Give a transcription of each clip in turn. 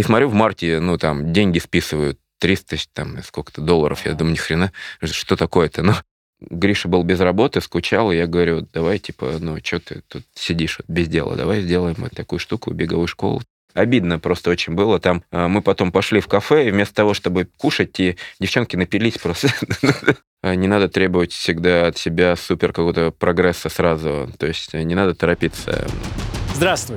И смотрю, в марте, ну, там, деньги списывают 300, там, сколько-то долларов. Я думаю, ни хрена, что такое-то? Ну, Гриша был без работы, скучал, и я говорю, давай, типа, ну, что ты тут сидишь вот, без дела, давай сделаем вот такую штуку, беговую школу. Обидно просто очень было. Там э, мы потом пошли в кафе, и вместо того, чтобы кушать, и девчонки напились просто. Не надо требовать всегда от себя супер какого-то прогресса сразу. То есть не надо торопиться. Здравствуй.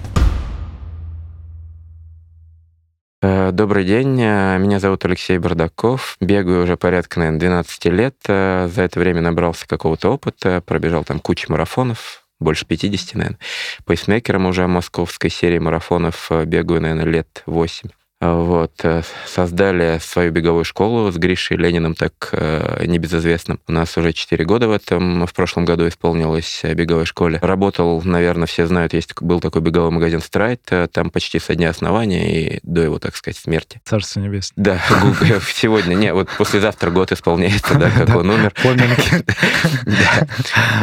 Добрый день, э, меня зовут Алексей Бардаков, бегаю уже порядка, наверное, 12 лет. Э, за это время набрался какого-то опыта, пробежал там кучу марафонов, больше 50, наверное. Пейсмейкером уже московской серии марафонов бегаю, наверное, лет 8. Вот, э, создали свою беговую школу с Гришей Лениным, так э, небезызвестным. У нас уже 4 года в этом, в прошлом году исполнилось э, беговой школе. Работал, наверное, все знают, есть был такой беговой магазин Страйт, там почти со дня основания и до его, так сказать, смерти. Царство небесное. Да, сегодня, не, вот послезавтра год исполняется, да, как он умер.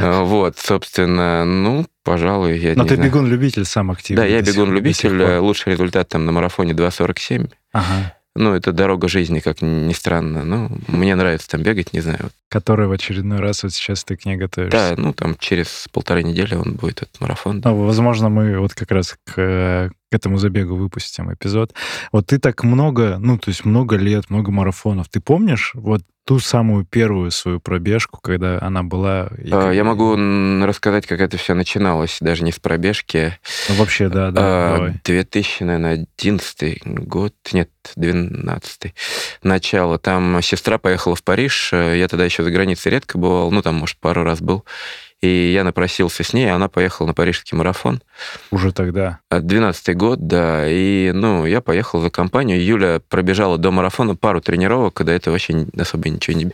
Вот, собственно, ну, пожалуй, я Но ты бегун-любитель сам активный. Да, я бегун-любитель. Лучший результат там на марафоне 2.47. Ага. Ну, это дорога жизни, как ни странно. Ну, мне нравится там бегать, не знаю. Который в очередной раз вот сейчас ты к ней готовишься. Да, ну, там через полторы недели он будет, этот марафон. Ну, возможно, мы вот как раз к к этому забегу выпустим эпизод. Вот ты так много, ну, то есть много лет, много марафонов. Ты помнишь вот ту самую первую свою пробежку, когда она была? А, я могу рассказать, как это все начиналось, даже не с пробежки. Ну, вообще, да, да, а, давай. 2000, наверное, 11 год, нет, 12 начало. Там сестра поехала в Париж, я тогда еще за границей редко бывал, ну, там, может, пару раз был. И я напросился с ней, она поехала на парижский марафон. Уже тогда? 12-й год, да. И, ну, я поехал за компанию. Юля пробежала до марафона пару тренировок, когда это вообще особо ничего не...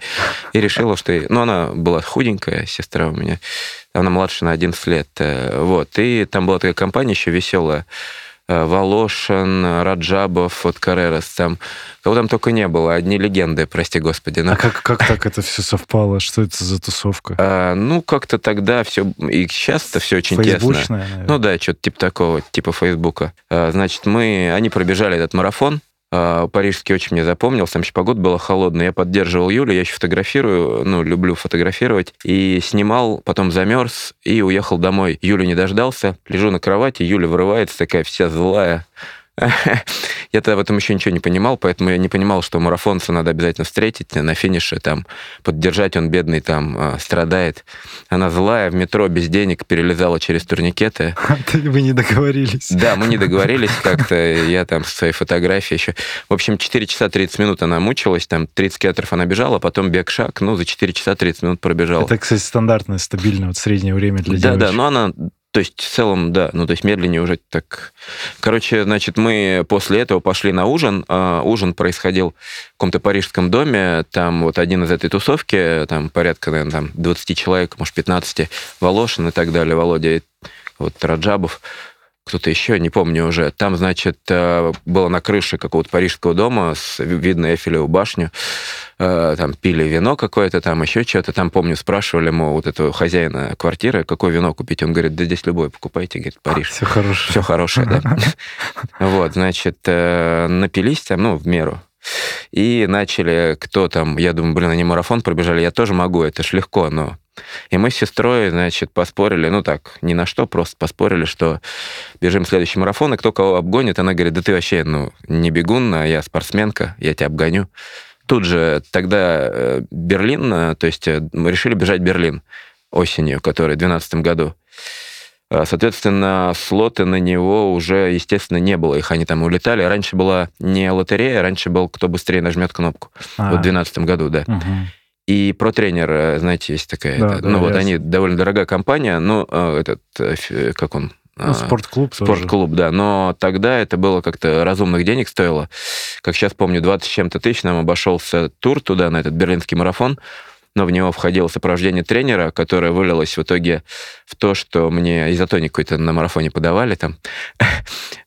И решила, что... Ну, она была худенькая, сестра у меня. Она младше на 11 лет. Э, вот. И там была такая компания еще веселая Э, Волошин, Раджабов, вот Карерас, там, кого там только не было, одни легенды, прости господи. Но... А как, как так это все совпало? Что это за тусовка? А, ну, как-то тогда все, и сейчас-то все очень тесно. Наверное. Ну да, что-то типа такого, типа Фейсбука. А, значит, мы, они пробежали этот марафон, парижский очень мне запомнился, там еще погода была холодная, я поддерживал Юлю, я еще фотографирую, ну, люблю фотографировать, и снимал, потом замерз и уехал домой. Юлю не дождался, лежу на кровати, Юля вырывается такая вся злая, я тогда в этом еще ничего не понимал, поэтому я не понимал, что марафонца надо обязательно встретить на финише, там, поддержать, он бедный там а, страдает. Она злая, в метро без денег перелезала через турникеты. Вы не договорились. Да, мы не договорились как-то, я там со своей фотографией еще. В общем, 4 часа 30 минут она мучилась, там 30 километров она бежала, потом бег-шаг, ну, за 4 часа 30 минут пробежала. Это, кстати, стандартное, стабильное, вот среднее время для девочек. Да, да, но она то есть в целом, да, ну то есть медленнее уже так. Короче, значит, мы после этого пошли на ужин. А, ужин происходил в каком-то парижском доме. Там вот один из этой тусовки, там порядка, наверное, там 20 человек, может, 15, Волошин и так далее, Володя, вот Раджабов кто-то еще, не помню уже. Там, значит, э, было на крыше какого-то парижского дома, с, видно Эйфелеву башню. Э, там пили вино какое-то, там еще что-то. Там, помню, спрашивали ему вот этого хозяина квартиры, какое вино купить. Он говорит, да здесь любое покупайте, говорит, Париж. Все хорошее. Все хорошее, да. Вот, значит, э, напились там, ну, в меру. И начали, кто там, я думаю, блин, они марафон пробежали, я тоже могу, это ж легко, но и мы с сестрой, значит, поспорили, ну так, ни на что, просто поспорили, что бежим следующий марафон, и кто кого обгонит, она говорит, да ты вообще, ну, не бегун, а я спортсменка, я тебя обгоню. Тут же тогда э, Берлин, э, то есть э, мы решили бежать Берлин осенью, который в 2012 году. Соответственно, слоты на него уже, естественно, не было. Их они там улетали. Раньше была не лотерея, раньше был кто быстрее нажмет кнопку. А-а-а. Вот в 2012 году, да. Угу. И про тренер, знаете, есть такая, да, это, да, ну вот они довольно дорогая компания, но э, этот, э, как он, Ну, А, спортклуб тоже. Спортклуб, да. Но тогда это было как-то разумных денег стоило. Как сейчас помню, 20 с чем-то тысяч нам обошелся тур туда, на этот берлинский марафон. Но в него входило сопровождение тренера, которое вылилось в итоге в то, что мне изотоник какой-то на марафоне подавали там.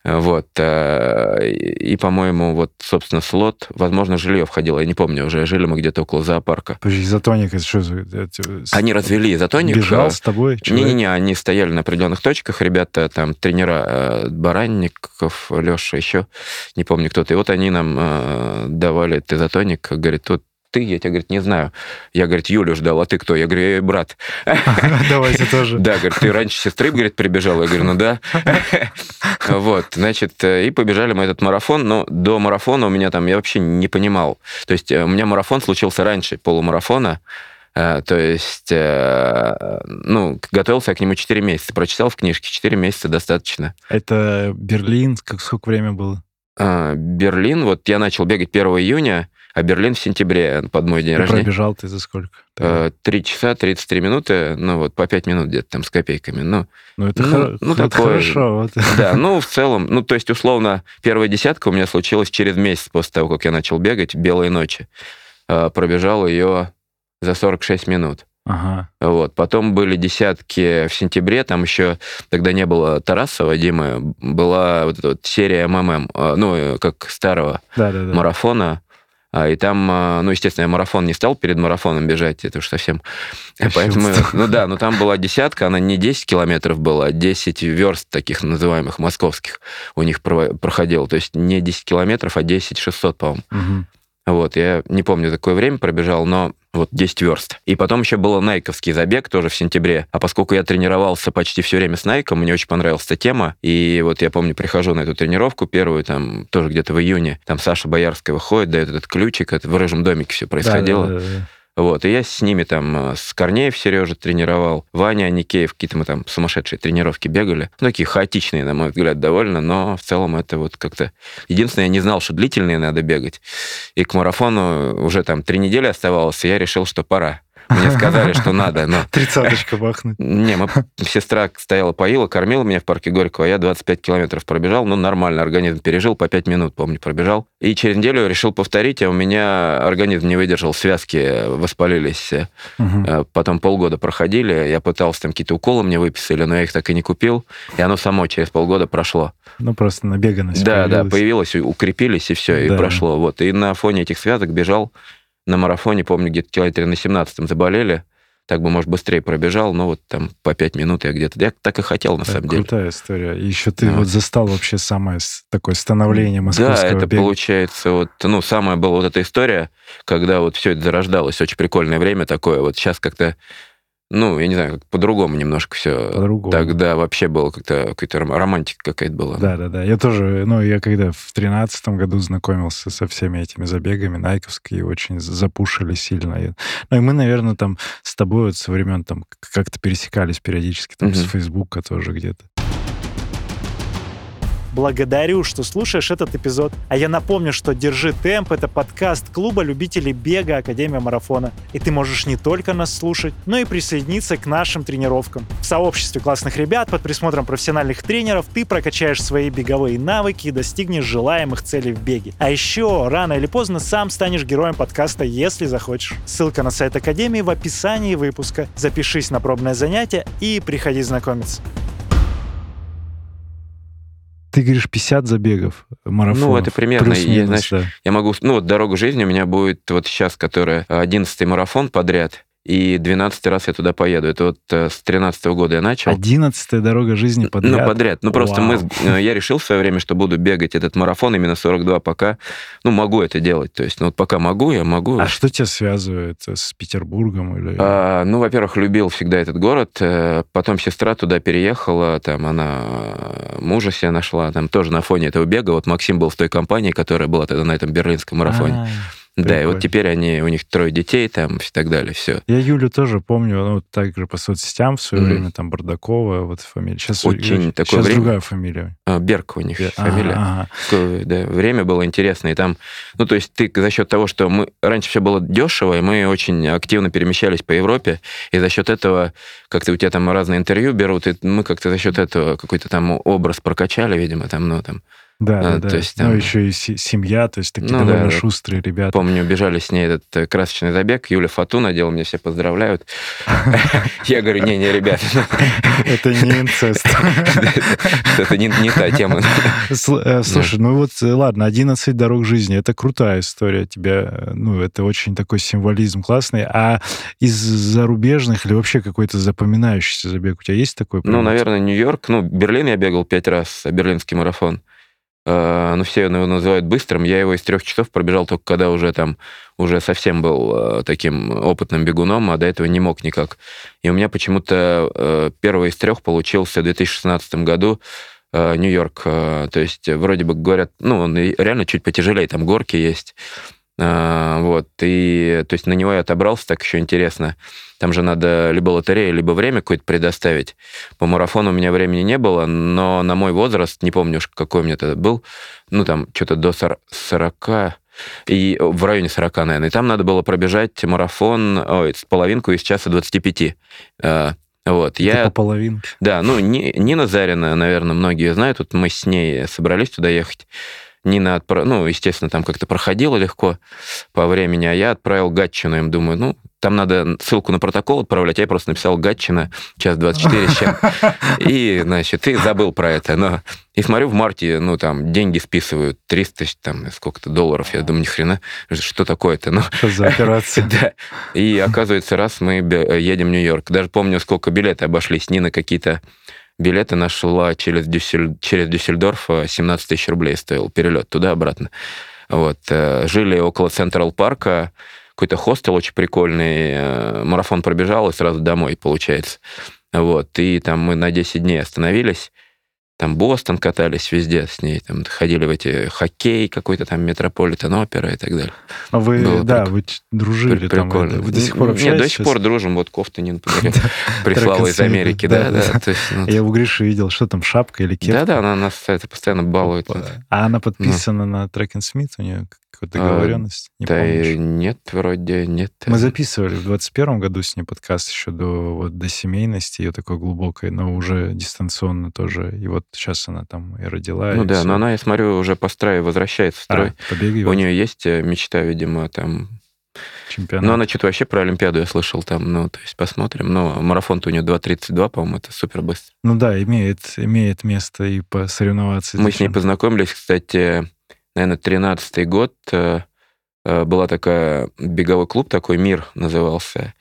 Вот. э, И, по-моему, вот, собственно, слот, возможно, жилье входило, я не помню уже, жили мы где-то около зоопарка. Изотоник, это что за... Они развели изотоник. Бежал э, с тобой? Не-не-не, они стояли на определенных точках, ребята, там, тренера э, Баранников, Леша, еще, не помню кто-то. И вот они нам давали этот изотоник, говорит, тут ты, я тебя, говорит, не знаю. Я, говорит, Юлю ждал, а ты кто? Я говорю, «Э, брат. Давайте тоже. Да, говорит, ты раньше сестры, говорит, прибежал. Я говорю, ну да. Вот, значит, э, и побежали мы этот марафон, но до марафона у меня там, я вообще не понимал. То есть э, у меня марафон случился раньше полумарафона, Э, то есть, ну, готовился я к нему 4 месяца, прочитал в книжке, 4 месяца достаточно. Это Берлин, как сколько время было? А, Берлин, вот я начал бегать 1 июня, а Берлин в сентябре под мой день И рождения. пробежал ты за сколько? Э, 3 часа 33 минуты, ну вот по 5 минут где-то там с копейками. Ну, Ну, это, ну, хоро- ну, это такое. хорошо. вот. да, ну в целом, ну то есть условно первая десятка у меня случилась через месяц после того, как я начал бегать «Белые ночи». Э, Пробежал ее за 46 минут. Ага. Вот. Потом были десятки в сентябре, там еще тогда не было Тарасова, Димы, была вот эта вот серия МММ, ну, как старого Да-да-да. марафона. А, И там, э, ну, естественно, я марафон не стал перед марафоном бежать, это уж совсем... Поэтому, Кощунство. ну да, но там была десятка, она не 10 километров была, а 10 верст таких называемых московских у них проходило. То есть не 10 километров, а 10 600, по-моему. Мгм. Вот, я не помню, какое время пробежал, но вот 10 верст. И потом еще был найковский забег тоже в сентябре. А поскольку я тренировался почти все время с Найком, мне очень понравилась эта тема. И вот я помню, прихожу на эту тренировку первую, там тоже где-то в июне, там Саша Боярская выходит, дает этот ключик, это в рыжем домике все происходило. Да-да-да. Вот, и я с ними там, э, с Корнеев Сережа тренировал, Ваня Аникеев, какие-то мы там сумасшедшие тренировки бегали. Ну, такие хаотичные, на мой взгляд, довольно, но в целом это вот как-то... Единственное, я не знал, что длительные надо бегать. И к марафону уже там три недели оставалось, и я решил, что пора. Мне сказали, что надо, но... Тридцаточка бахнуть. Не, мы, сестра стояла, поила, кормила меня в парке Горького, а я 25 километров пробежал, ну, нормально, организм пережил, по 5 минут, помню, пробежал. И через неделю решил повторить, а у меня организм не выдержал, связки воспалились. Э, Потом полгода проходили, я пытался, там какие-то уколы мне выписали, но я их так и не купил, и оно само через полгода прошло. Ну, просто набеганность Да, да, появилась. появилось, и укрепились, и все, и Да. прошло. Вот. И на фоне этих связок бежал на марафоне, помню, где-то километре на 17-м заболели, так бы, может, быстрее пробежал, но вот там по 5 минут я где-то... Я так и хотел, на Да, самом деле. крутая история. И еще ты Вот. вот застал вообще самое такое становление московского Да, это бега. получается вот, ну, самая была вот эта история, когда вот все это зарождалось, очень прикольное время такое, вот сейчас как-то, ну, я не знаю, по-другому немножко все. По-другому. Тогда вообще было как-то, какая-то ром- романтика какая-то была. Да, да, да. Я тоже, ну, я когда в тринадцатом году знакомился со всеми этими забегами, найковские очень запушили сильно. Ну, и мы, наверное, там с тобой вот со времен там как-то пересекались периодически, там, с Мгм. Фейсбука тоже где-то. Благодарю, что слушаешь этот эпизод. А я напомню, что «Держи темп» — это подкаст клуба любителей бега Академия Марафона. И ты можешь не только нас слушать, но и присоединиться к нашим тренировкам. В сообществе классных ребят под присмотром профессиональных тренеров ты прокачаешь свои беговые навыки и достигнешь желаемых целей в беге. А еще рано или поздно сам станешь героем подкаста, если захочешь. Ссылка на сайт Академии в описании выпуска. Запишись на пробное занятие и приходи знакомиться. Ты говоришь 50 забегов марафонов. Ну, это примерно, я, знаешь, да. Я могу... Ну, вот «Дорога жизни» у меня будет вот сейчас, которая 11-й марафон подряд, и 12 раз я туда поеду. Это вот э, с 13 года я начал. Одиннадцатая дорога жизни подряд. Ну, подряд. Ну, просто мы, Вау. с- э, я решил в свое время, что буду бегать этот марафон именно 42, пока, ну, могу это делать. То есть, ну, вот пока могу, я могу. А что тебя связывает с Петербургом? Или... А, ну, во-первых, любил всегда этот город. э, Потом сестра туда переехала, там она э, мужа себе нашла, там тоже на фоне этого бега. Вот Максим был в той компании, которая была тогда на этом берлинском марафоне. А, Да, и вот теперь они, у них трое детей там и так далее, все. Я Юлю тоже помню, ну, также по соцсетям в свое mm-hmm. время, там, Бардакова, вот фамилия. Сейчас, Очень такое сейчас время. другая фамилия. А, Берг у них Бер... фамилия. Ага, ага. Да, время было интересно, и там, ну, то есть ты за счет того, что мы, раньше все было дешево, и мы очень активно перемещались по Европе, и за счет этого, как-то у тебя там разные интервью берут, и мы как-то за счет этого какой-то там образ прокачали, видимо, там, ну, там, да, а, да, то Есть, там... Ну, еще и семья, то есть такие ну, довольно да, шустрые ребята. Помню, бежали с ней этот э, красочный забег, Юля Фату надела, мне все поздравляют. Я говорю, не-не, ребята. Это не инцест. Это не та тема. Э, слушай, ну вот, ладно, 11 дорог жизни, это крутая история тебя, ну, это очень такой символизм классный. А из зарубежных или вообще какой-то запоминающийся забег у тебя есть такой? Ну, наверное, Нью-Йорк. Ну, Берлин я бегал пять раз, берлинский марафон. Э, ну, все его называют быстрым. Я его из трех часов пробежал только когда уже там, уже совсем был э, таким опытным бегуном, а до этого не мог никак. И у меня почему-то э, первый из трех получился в 2016 году Нью-Йорк. То есть вроде бы говорят, ну, он реально чуть потяжелее, там горки есть. Вот, и то есть на него я отобрался, так еще интересно. Там же надо либо лотерея, либо время какое-то предоставить. По марафону у меня времени не было, но на мой возраст, не помню уж, какой у меня тогда был, ну, там, что-то до 40, и в районе 40, наверное. И там надо было пробежать марафон, ой, с половинку из часа 25. А, вот, я... по половинке. Да, ну, Нина Зарина, наверное, многие знают, вот мы с ней собрались туда ехать. Нина, отправ... ну, естественно, там как-то проходила легко по времени, а я отправил Гатчину, им думаю, ну, там надо ссылку на протокол отправлять, я просто написал Гатчина, час 24 с чем, и, значит, и забыл про это, но... И смотрю, в марте, ну, там, деньги списывают, 300, там, сколько-то долларов, я думаю, ни хрена, что такое-то, ну... Что за операция? Да, и оказывается, раз мы едем в Нью-Йорк, даже помню, сколько билеты обошлись, Нина какие-то билеты нашла через, Дюссель... через Дюссельдорф, 17 тысяч рублей стоил перелет туда-обратно. Вот. Э, жили около Централ Парка, какой-то хостел очень прикольный, э, марафон пробежал и сразу домой, получается. Вот, и там мы на 10 дней остановились, там Бостон катались везде с ней, там ходили в эти хоккей какой-то там Метрополитен опера и так далее. А вы, Было да, прик... вы дружили Прикольно. там, вы до сих пор общаетесь? Нет, до сих пор дружим, вот кофту Нин прислала из Америки, да, да. Ну, Я у Гриши видел, что там, шапка или кепка? Да-да, она нас постоянно балует. А она подписана на Трек Смит, у нее какую-то договоренность? А, не да помнишь? нет, вроде нет. Мы записывали в 21 году с ней подкаст еще до, вот, до семейности, ее такой глубокой, но уже дистанционно тоже. И вот сейчас она там и родила. Ну и да, все. но она, я смотрю, уже по строю возвращается в строй. А, побеги, У нее есть э, мечта, видимо, там Чемпионат. Ну, она что-то вообще про Олимпиаду я слышал там, ну, то есть посмотрим. Но марафон-то у нее 2.32, по-моему, это супер быстро. Ну да, имеет, имеет место и посоревноваться. Мы с ней познакомились, кстати, наверное, 13-й год э, э, была такая беговой клуб, такой «Мир» назывался.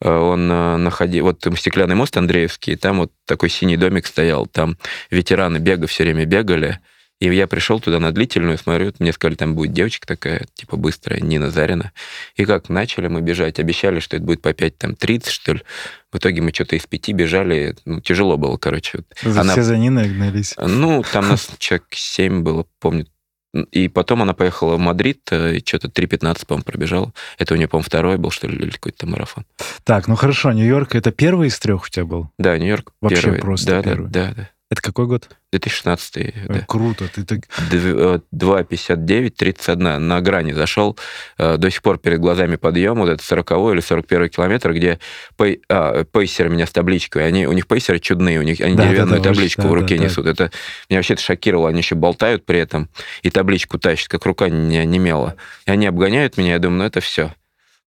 Э, он находил... Вот там стеклянный мост Андреевский, там вот такой синий домик стоял, там ветераны бега все время бегали. И я пришел туда на длительную, смотрю, мне сказали, там будет девочка такая, типа быстрая, Нина Зарина. И как начали мы бежать, обещали, что это будет по 5, там, 30, что ли. В итоге мы что-то из пяти бежали, ну, тяжело было, короче. За Она... Все за Ниной гнались? Ну, там нас человек 7 было, помню, и потом она поехала в Мадрид, э, и что-то 3.15, по-моему, пробежала. Это у нее, по-моему, второй был, что ли, или какой-то марафон. Так, ну хорошо, Нью-Йорк это первый из трех у тебя был? Да, Нью-Йорк Вообще первый. просто да, первый? Да, да, да. Это какой год? 2016. да. Круто. Ты так... 2,59, 31 э, на грани зашел. Э, до сих пор перед глазами подъем, вот это 40 или 41 километр, где пей... а, пейсеры меня с табличкой. Они, у них пейсеры чудные, у них они да, деревянную да, табличку очень, в руке да, несут. Да. Это меня вообще это шокировало. Они еще болтают при этом и табличку тащат, как рука не немела. И они обгоняют меня, я думаю, ну это все.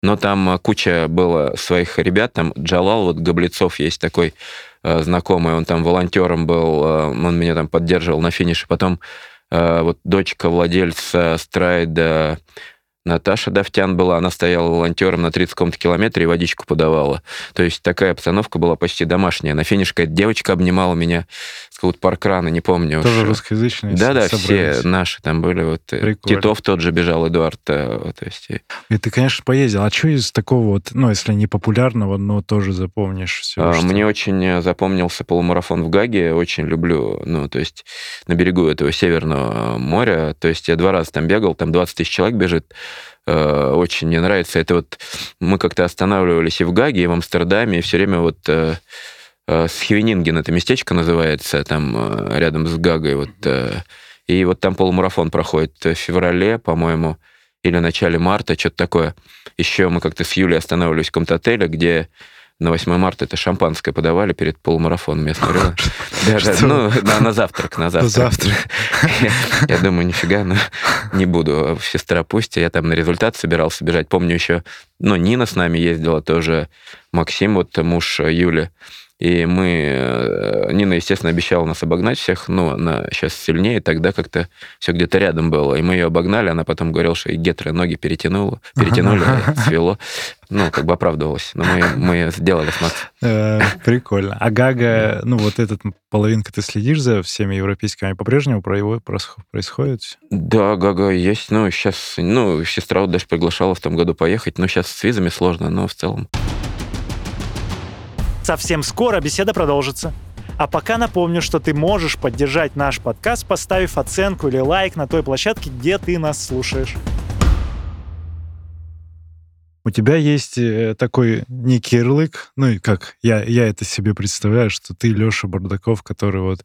Но там э, куча было своих ребят, там Джалал, вот Гоблецов есть такой Э, знакомый, он там волонтером был, э, он меня там поддерживал на финише. Потом вот дочка владельца Страйда Наташа Давтян была, она стояла волонтером на 30 каком-то километре и водичку подавала. То есть такая обстановка была почти домашняя. На финише какая-то девочка обнимала меня с какого-то паркрана, не помню. Тоже уж. русскоязычные Да-да, все наши там были. Вот, Прикольно. Титов тот же бежал, Эдуард. То есть... И ты, конечно, поездил. А что из такого вот, ну, если не популярного, но тоже запомнишь все? А, мне очень запомнился полумарафон в Гаге. Очень люблю, ну, то есть на берегу этого Северного моря. То есть я два раза там бегал, там 20 тысяч человек бежит э, очень мне нравится. Это вот мы как-то останавливались и в Гаге, и в Амстердаме, и все время вот э, э, Схевенинген, это местечко называется, там э, рядом с Гагой, вот, э, и вот там полумарафон проходит в феврале, по-моему, или в начале марта, что-то такое. Еще мы как-то с Юлей останавливались в каком-то отеле, где на 8 марта это шампанское подавали перед полумарафоном. Я смотрел. Да, да, ну, на, на завтрак, на завтрак. завтрак. Я, я думаю, нифига, ну, не буду. Сестра пусть. Я там на результат собирался бежать. Помню еще, ну, Нина с нами ездила тоже, Максим, вот муж Юли. И мы... Э, Нина, естественно, обещала нас обогнать всех, но она сейчас сильнее, тогда как-то все где-то рядом было. И мы ее обогнали, она потом говорила, что и гетры ноги перетянула, перетянули, свело. Ну, как бы оправдывалась. Но мы, мы сделали с Максом. Э, прикольно. А Гага, ну, вот этот половинка, ты следишь за всеми европейскими, по-прежнему про его происходит? Да, Гага есть. Ну, сейчас, ну, сестра вот даже приглашала в том году поехать. Но сейчас с визами сложно, но в целом. Совсем скоро беседа продолжится. А пока напомню, что ты можешь поддержать наш подкаст, поставив оценку или лайк на той площадке, где ты нас слушаешь. У тебя есть э, такой некий ярлык, ну и как я, я это себе представляю, что ты Леша Бардаков, который вот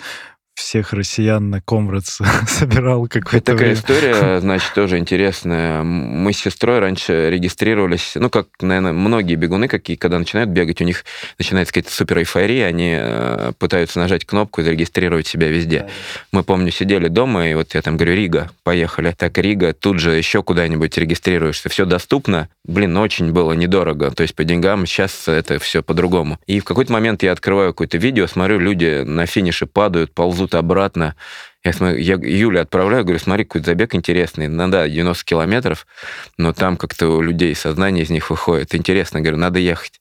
всех россиян на Комрадс собирал какой-то Такая время. история, значит, тоже интересная. Мы с сестрой раньше регистрировались, ну, как, наверное, многие бегуны, какие, когда начинают бегать, у них начинается какая-то супер эйфория, они э, пытаются нажать кнопку и зарегистрировать себя везде. Да. Мы, помню, сидели дома, и вот я там говорю, Рига, поехали. Так, Рига, тут же еще куда-нибудь регистрируешься. Все доступно. Блин, очень было недорого. То есть по деньгам сейчас это все по-другому. И в какой-то момент я открываю какое-то видео, смотрю, люди на финише падают, ползут тут обратно. Я, смотрю, я Юле отправляю, говорю, смотри, какой забег интересный. Ну да, 90 километров, но там как-то у людей сознание из них выходит. Интересно, говорю, надо ехать.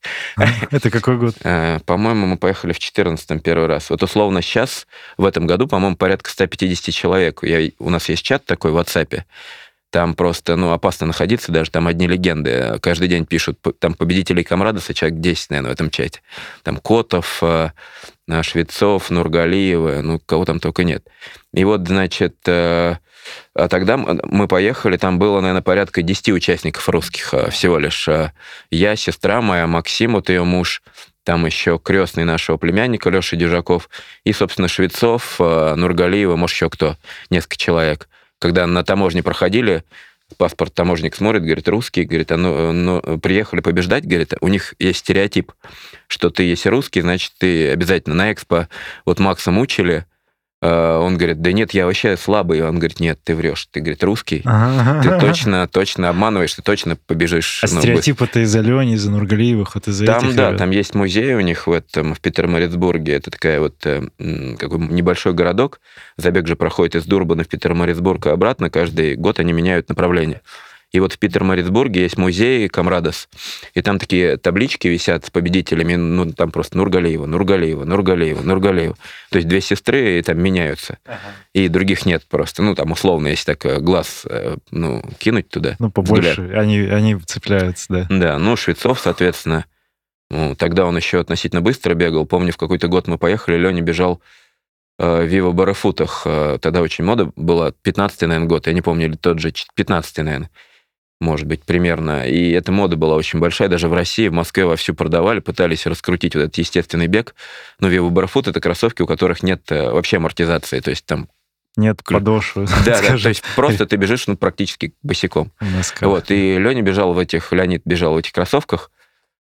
Это какой год? Э, по-моему, мы поехали в 14 первый раз. Вот условно сейчас, в этом году, по-моему, порядка 150 человек. Я, у нас есть чат такой в WhatsApp. Там просто, ну, опасно находиться, даже там одни легенды. Каждый день пишут, там победителей Камрадоса человек 10, наверное, в этом чате. Там Котов, э, Швецов, Нургалиева, ну, кого там только нет. И вот, значит, э, а тогда мы поехали, там было, наверное, порядка 10 участников русских э, всего лишь. Я, сестра моя, Максим, вот ее муж, там еще крестный нашего племянника Леша Дежаков, и, собственно, Швецов, Нургалиева, может, еще кто, несколько человек когда на таможне проходили, паспорт таможник смотрит, говорит, русский, говорит, а ну, ну, приехали побеждать, говорит, у них есть стереотип, что ты если русский, значит, ты обязательно на экспо, вот Макса мучили, он говорит, да нет, я вообще слабый. Он говорит, нет, ты врешь. Ты, говорит, русский. Ты точно, точно обманываешь, ты точно побежишь. А ну, стереотип это из Алени, из Нургалиевых, вот из Там, этих да, ребят. там есть музей у них в этом, в Петермарицбурге. Это такая вот э, какой небольшой городок. Забег же проходит из Дурбана в Петермарицбург и обратно. Каждый год они меняют направление. И вот в Питер-Марицбурге есть музей Камрадос, и там такие таблички висят с победителями, ну, там просто Нургалеева, Нургалеева, Нургалеева, Нургалеева. То есть две сестры и там меняются. Ага. И других нет просто. Ну, там условно, если так э, глаз, э, ну, кинуть туда. Ну, побольше, они, они цепляются, да. Да, ну, Швецов, соответственно, ну, тогда он еще относительно быстро бегал. Помню, в какой-то год мы поехали, Леня бежал э, Вива Барафутах. Тогда очень мода была. 15-й, наверное, год. Я не помню, или тот же 15-й, наверное может быть, примерно. И эта мода была очень большая. Даже в России, в Москве вовсю продавали, пытались раскрутить вот этот естественный бег. Но Vivo Barefoot — это кроссовки, у которых нет э, вообще амортизации. То есть там нет подошвы. Да, да, то есть просто ты бежишь ну, практически босиком. Вот, и Леня бежал в этих, Леонид бежал в этих кроссовках,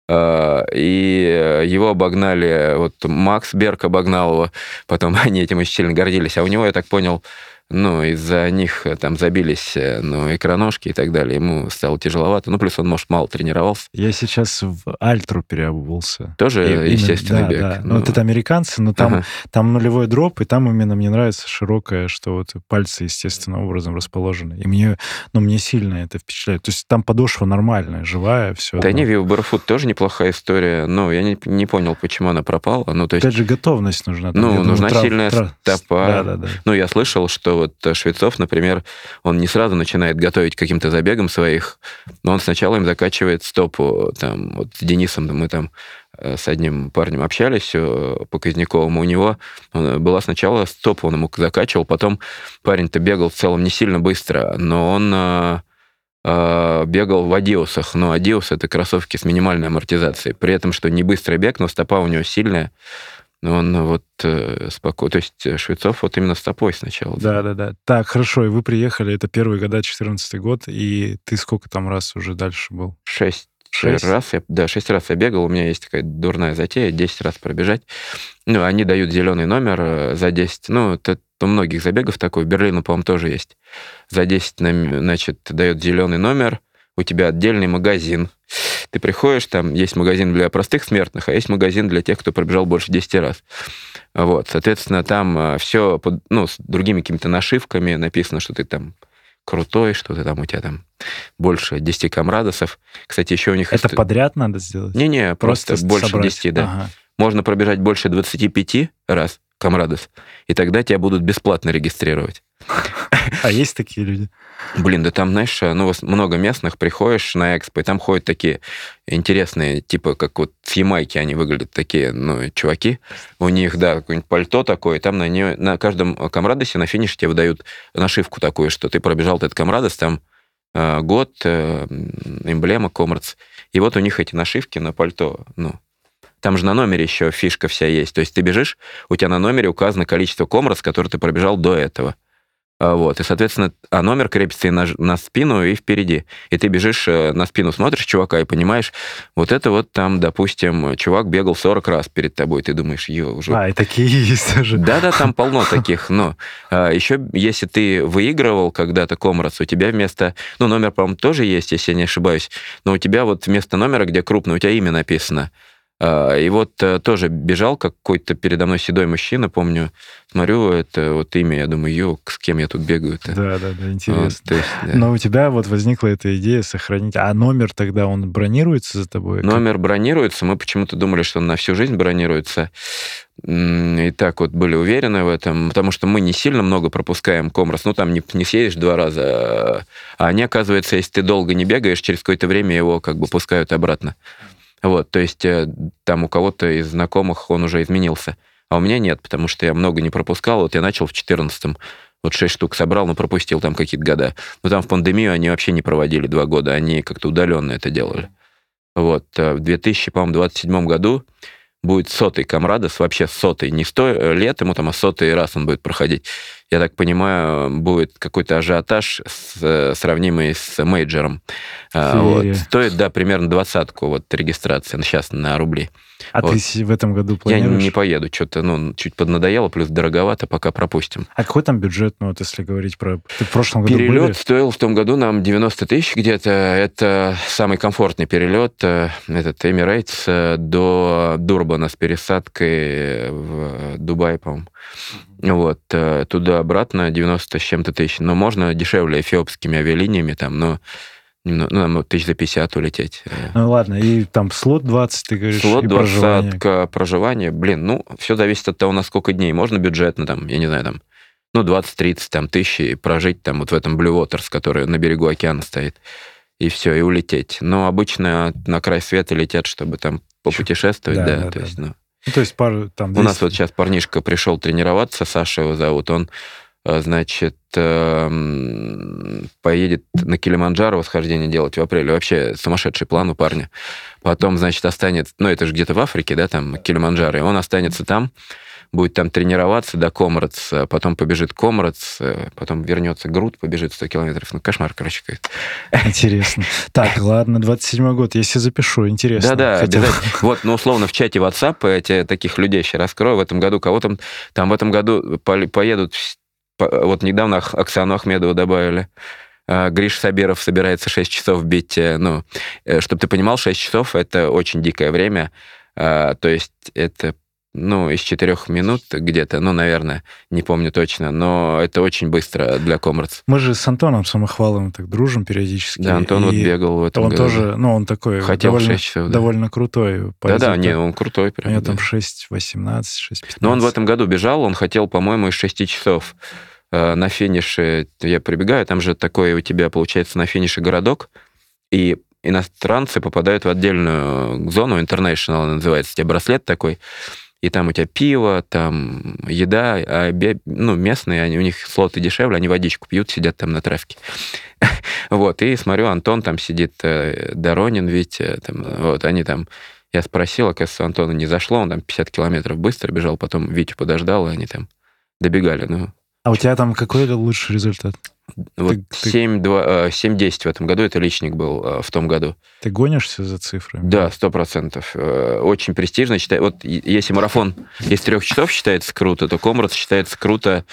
э, и его обогнали, вот Макс Берг обогнал его, потом они этим очень сильно гордились. А у него, я так понял, ну, из-за них э, там забились, э, ну, икроножки и так далее. Ему стало тяжеловато. Ну, плюс он, может, мало тренировался. Я сейчас в Альтру переобувался. Тоже и, естественный именно, бег. Да, ну, вот это американцы, но там, ага. там нулевой дроп, и там именно мне нравится широкое, что вот пальцы естественным образом расположены. И мне, ну, мне сильно это впечатляет. То есть там подошва нормальная, живая, все. Да не, Вио Барфут тоже неплохая история. Но я не, не понял, почему она пропала. Ну, то есть... Опять же, готовность нужна. Там, ну, думаю, нужна трав, сильная трав... стопа. Да, да, да. Ну, я слышал, что вот э, Швецов, например, он не сразу начинает готовить каким-то забегом своих, но он сначала им закачивает стопу. Там, вот с Денисом мы там э, с одним парнем общались э, по Казняковому, у него была сначала стопа, он ему закачивал, потом парень-то бегал в целом не сильно быстро, но он э, бегал в Адиусах. Но Адиус — это кроссовки с минимальной амортизацией. При этом, что не быстрый бег, но стопа у него сильная. Но он вот э, спокойно... То есть Швецов вот именно стопой сначала. Да-да-да. Так, хорошо, и вы приехали, это первый года, 14 год, и ты сколько там раз уже дальше был? Шесть. Шесть раз, я, да, шесть раз я бегал, у меня есть такая дурная затея, 10 раз пробежать. Ну, они дают зеленый номер э, за 10. Ну, это у многих забегов такой, в Берлине, по-моему, тоже есть. За 10, значит, дает зеленый номер, у тебя отдельный магазин. Ты приходишь, там есть магазин для простых смертных, а есть магазин для тех, кто пробежал больше 10 раз. Вот, соответственно, там э, все ну, с другими какими-то нашивками написано, что ты там крутой, что-то там у тебя там больше 10 камрадосов. Кстати, еще у них... Это подряд надо сделать? Не-не, просто, просто больше собрать. 10, да. Ага. Можно пробежать больше 25 раз камрадос, и тогда тебя будут бесплатно регистрировать. А есть такие люди? Блин, да там, знаешь, ну, много местных, приходишь на экспо, и там ходят такие интересные, типа, как вот с Ямайки они выглядят, такие, ну, чуваки. У них, да, какое-нибудь пальто такое, и там на, нее, на каждом камрадосе на финише тебе выдают нашивку такую, что ты пробежал этот камрадос, там э, год, э, эмблема Комрадс. И вот у них эти нашивки на пальто, ну, там же на номере еще фишка вся есть. То есть ты бежишь, у тебя на номере указано количество комрадс, которые ты пробежал до этого. А, вот, и, соответственно, а номер крепится и на, на спину, и впереди. И ты бежишь э, на спину, смотришь чувака и понимаешь, вот это вот там, допустим, чувак бегал 40 раз перед тобой, ты думаешь, ё, уже... А, и такие есть тоже. Да-да, там полно таких, но а, еще если ты выигрывал когда-то Комрадс, у тебя вместо... Ну, номер, по-моему, тоже есть, если я не ошибаюсь, но у тебя вот вместо номера, где крупно, у тебя имя написано. А, и вот э, тоже бежал какой-то передо мной седой мужчина, помню, смотрю, это вот имя, я думаю, ё, с кем я тут бегаю-то? Да, да, да, интересно. Вот, есть, да. Но у тебя вот возникла эта идея сохранить, а номер тогда, он бронируется за тобой? Номер как? бронируется, мы почему-то думали, что он на всю жизнь бронируется. И так вот были уверены в этом, потому что мы не сильно много пропускаем комрос, ну там не, не съедешь два раза, а они, оказывается, если ты долго не бегаешь, через какое-то время его как бы пускают обратно. Вот, то есть э, там у кого-то из знакомых он уже изменился, а у меня нет, потому что я много не пропускал. Вот я начал в 14-м, вот 6 штук собрал, но пропустил там какие-то года. Но там в пандемию они вообще не проводили два года, они как-то удаленно это делали. Вот, э, в 2027 году будет сотый Камрадос, вообще сотый, не сто лет ему там, а сотый раз он будет проходить. Я так понимаю, будет какой-то ажиотаж с, сравнимый с мейджером. А, вот. Стоит, да, примерно двадцатку вот регистрация сейчас на рубли. А вот. ты в этом году планируешь? Я не поеду, что-то, ну, чуть поднадоело, плюс дороговато, пока пропустим. А какой там бюджет, ну, вот если говорить про... Ты в прошлом году Перелет были? стоил в том году нам 90 тысяч где-то. Это самый комфортный перелет, э, этот Emirates э, до Дурбана с пересадкой в Дубай, по-моему. Вот, э, туда-обратно 90 с чем-то тысяч. Но можно дешевле эфиопскими авиалиниями, там, но ну, нам тысяч за 50 улететь. Э. Ну ладно, и там слот 20, ты говоришь, Слот 20, проживание. проживание. Блин, ну, все зависит от того, на сколько дней. Можно бюджетно, там, я не знаю, там, ну, 20-30 там, тысяч и прожить там вот в этом Blue Waters, который на берегу океана стоит. И все, и улететь. Но обычно на край света летят, чтобы там попутешествовать, да, да, да то да. есть, ну... Ну, то есть пару там... 200... У нас вот сейчас парнишка пришел тренироваться, Саша его зовут, он Э, значит, эм, поедет на Килиманджаро восхождение делать в апреле. Вообще сумасшедший план у парня. Потом, значит, останется, ну, это же где-то в Африке, да, там, Килиманджаро, и он останется там, будет там тренироваться до Комрадс, э, потом побежит Комрадс, э, потом вернется Груд, побежит 100 километров. Ну, кошмар, короче. Интересно. Так, ладно, 27 год, если запишу, интересно. Да-да, обязательно. Вот, ну, условно, в чате WhatsApp я тебе таких людей сейчас раскрою. В этом году кого там, там в этом году поедут вот недавно Оксану Ахмедову добавили. А, Гриш Сабиров собирается 6 часов бить. Э, ну, э, чтобы ты понимал, 6 часов — это очень дикое время. А, то есть это ну, из четырех минут где-то, ну, наверное, не помню точно, но это очень быстро для Комрадс. Мы же с Антоном Самохваловым так дружим периодически. Да, Антон вот бегал в этом Он году. тоже, ну, он такой Хотел довольно, 6 часов, да. довольно крутой. Да-да, не, он крутой прям. У него да. там 6, 18, 6, 15. Но он в этом году бежал, он хотел, по-моему, из 6 часов. Э, на финише я прибегаю, там же такой у тебя, получается, на финише городок, и иностранцы попадают в отдельную зону, International называется, тебе браслет такой, и там у тебя пиво, там еда, а ну, местные, они, у них слоты дешевле, они водичку пьют, сидят там на травке. вот, и смотрю, Антон там сидит, э, Доронин, Витя, там, вот, они там я спросил, оказывается, Антона не зашло, он там 50 километров быстро бежал, потом Витю подождал, и они там добегали. Ну. А у тебя там какой лучший результат? Вот ты, 7-10 э, в этом году, это личник был э, в том году. Ты гонишься за цифрами? Да, сто процентов. Э, очень престижно. Считай, вот если марафон из трех часов считается круто, то Комрад считается круто,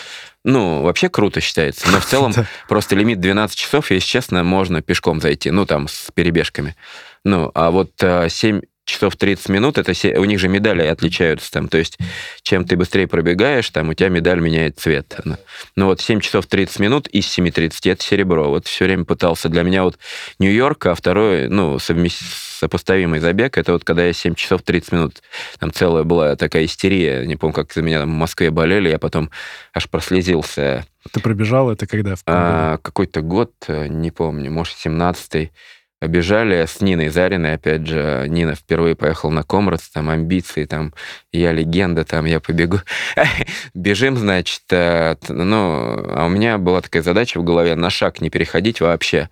ну, вообще круто считается. Но в целом просто лимит 12 часов, если честно, можно пешком зайти, ну, там, с перебежками. Ну, а вот 7 часов 30 минут, это все, у них же медали отличаются там, то есть чем ты быстрее пробегаешь, там у тебя медаль меняет цвет. Ну вот 7 часов 30 минут из 7.30 это серебро. Вот все время пытался для меня вот Нью-Йорк, а второй, ну, совмест... сопоставимый забег, это вот когда я 7 часов 30 минут, там целая была такая истерия, не помню, как за меня в Москве болели, я потом аж прослезился. Ты пробежал это когда? А, какой-то год, не помню, может, 17-й бежали с Ниной Зариной, опять же, Нина впервые поехала на Комрадс, там амбиции, там я легенда, там я побегу. Бежим, значит, э, ну, а у меня была такая задача в голове на шаг не переходить вообще.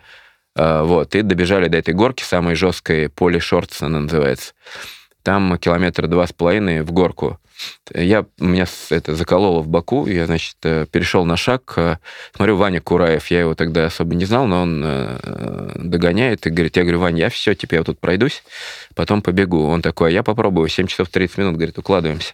Э, вот, и добежали до этой горки, самой жесткой, Поли Шортс она называется. Там километр два с половиной в горку. Я, меня это закололо в боку, я, значит, э, перешел на шаг, э, смотрю, Ваня Кураев, я его тогда особо не знал, но он э, догоняет и говорит, я говорю, Ваня, я все, типа, я тут пройдусь, потом побегу. Он такой, а я попробую, 7 часов 30 минут, говорит, укладываемся.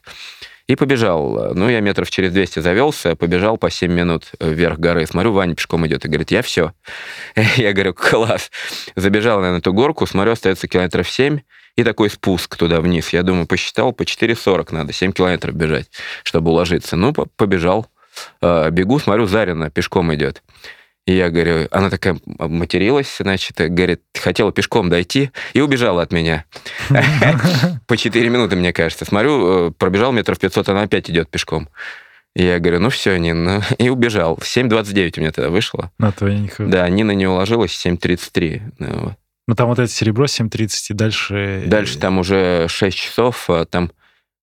И побежал. Ну, я метров через 200 завелся, побежал по 7 минут вверх горы. Смотрю, Ваня пешком идет и говорит, я все. Я говорю, класс. Забежал на эту горку, смотрю, остается километров 7 и такой спуск туда вниз. Я думаю, посчитал, по 4,40 надо, 7 километров бежать, чтобы уложиться. Ну, побежал. А, бегу, смотрю, Зарина пешком идет. И я говорю, она такая материлась, значит, говорит, хотела пешком дойти и убежала от меня. По 4 минуты, мне кажется. Смотрю, э, пробежал метров 500, она опять идет пешком. И я говорю, ну все, Нина. И убежал. 7.29 у меня тогда вышло. На твоей Да, Нина не уложилась, 7.33. Ну, ну, там вот это серебро 7.30 и дальше... Дальше там уже 6 часов, а там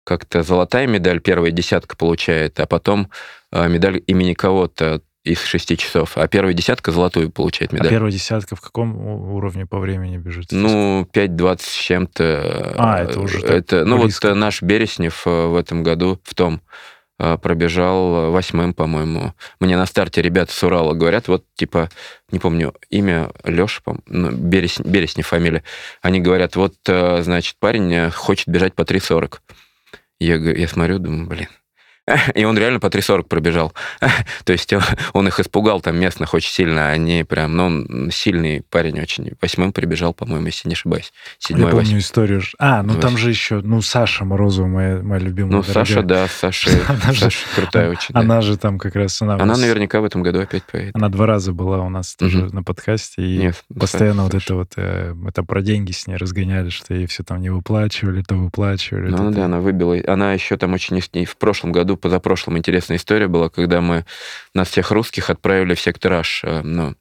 как-то золотая медаль, первая десятка получает, а потом а, медаль имени кого-то из 6 часов, а первая десятка золотую получает а медаль. А первая десятка в каком уровне по времени бежит? Ну, 5.20 с чем-то. А, это уже это, Ну, близко. вот наш Береснев э, в этом году в том пробежал восьмым, по-моему. Мне на старте ребята с Урала говорят, вот, типа, не помню, имя Леша, ну, Берес, Береснев фамилия. Они говорят, вот, э, значит, парень э, хочет бежать по 3.40. Я, я смотрю, думаю, блин, И он реально по 3.40 пробежал. То есть он их испугал там местных очень сильно. Они прям, ну, он сильный парень очень. Восьмым прибежал, по-моему, если не ошибаюсь. Седьмой, Я помню восьмой. историю. А, ну там же еще, ну, Саша Морозова, моя, моя любимая. Ну, дорогая. Саша, да, Саша, Саша крутая очень. Она же там как раз... Она, она наверняка в этом году опять поедет. Она два раза была у нас тоже на подкасте. И Нет, постоянно вот это вот... Э, там про деньги с ней разгоняли, что ей все там не выплачивали, то выплачивали. Ну, да, она выбила. Она еще там очень... В прошлом году году, позапрошлом, интересная история была, когда мы нас всех русских отправили в сектор H. Э, ну,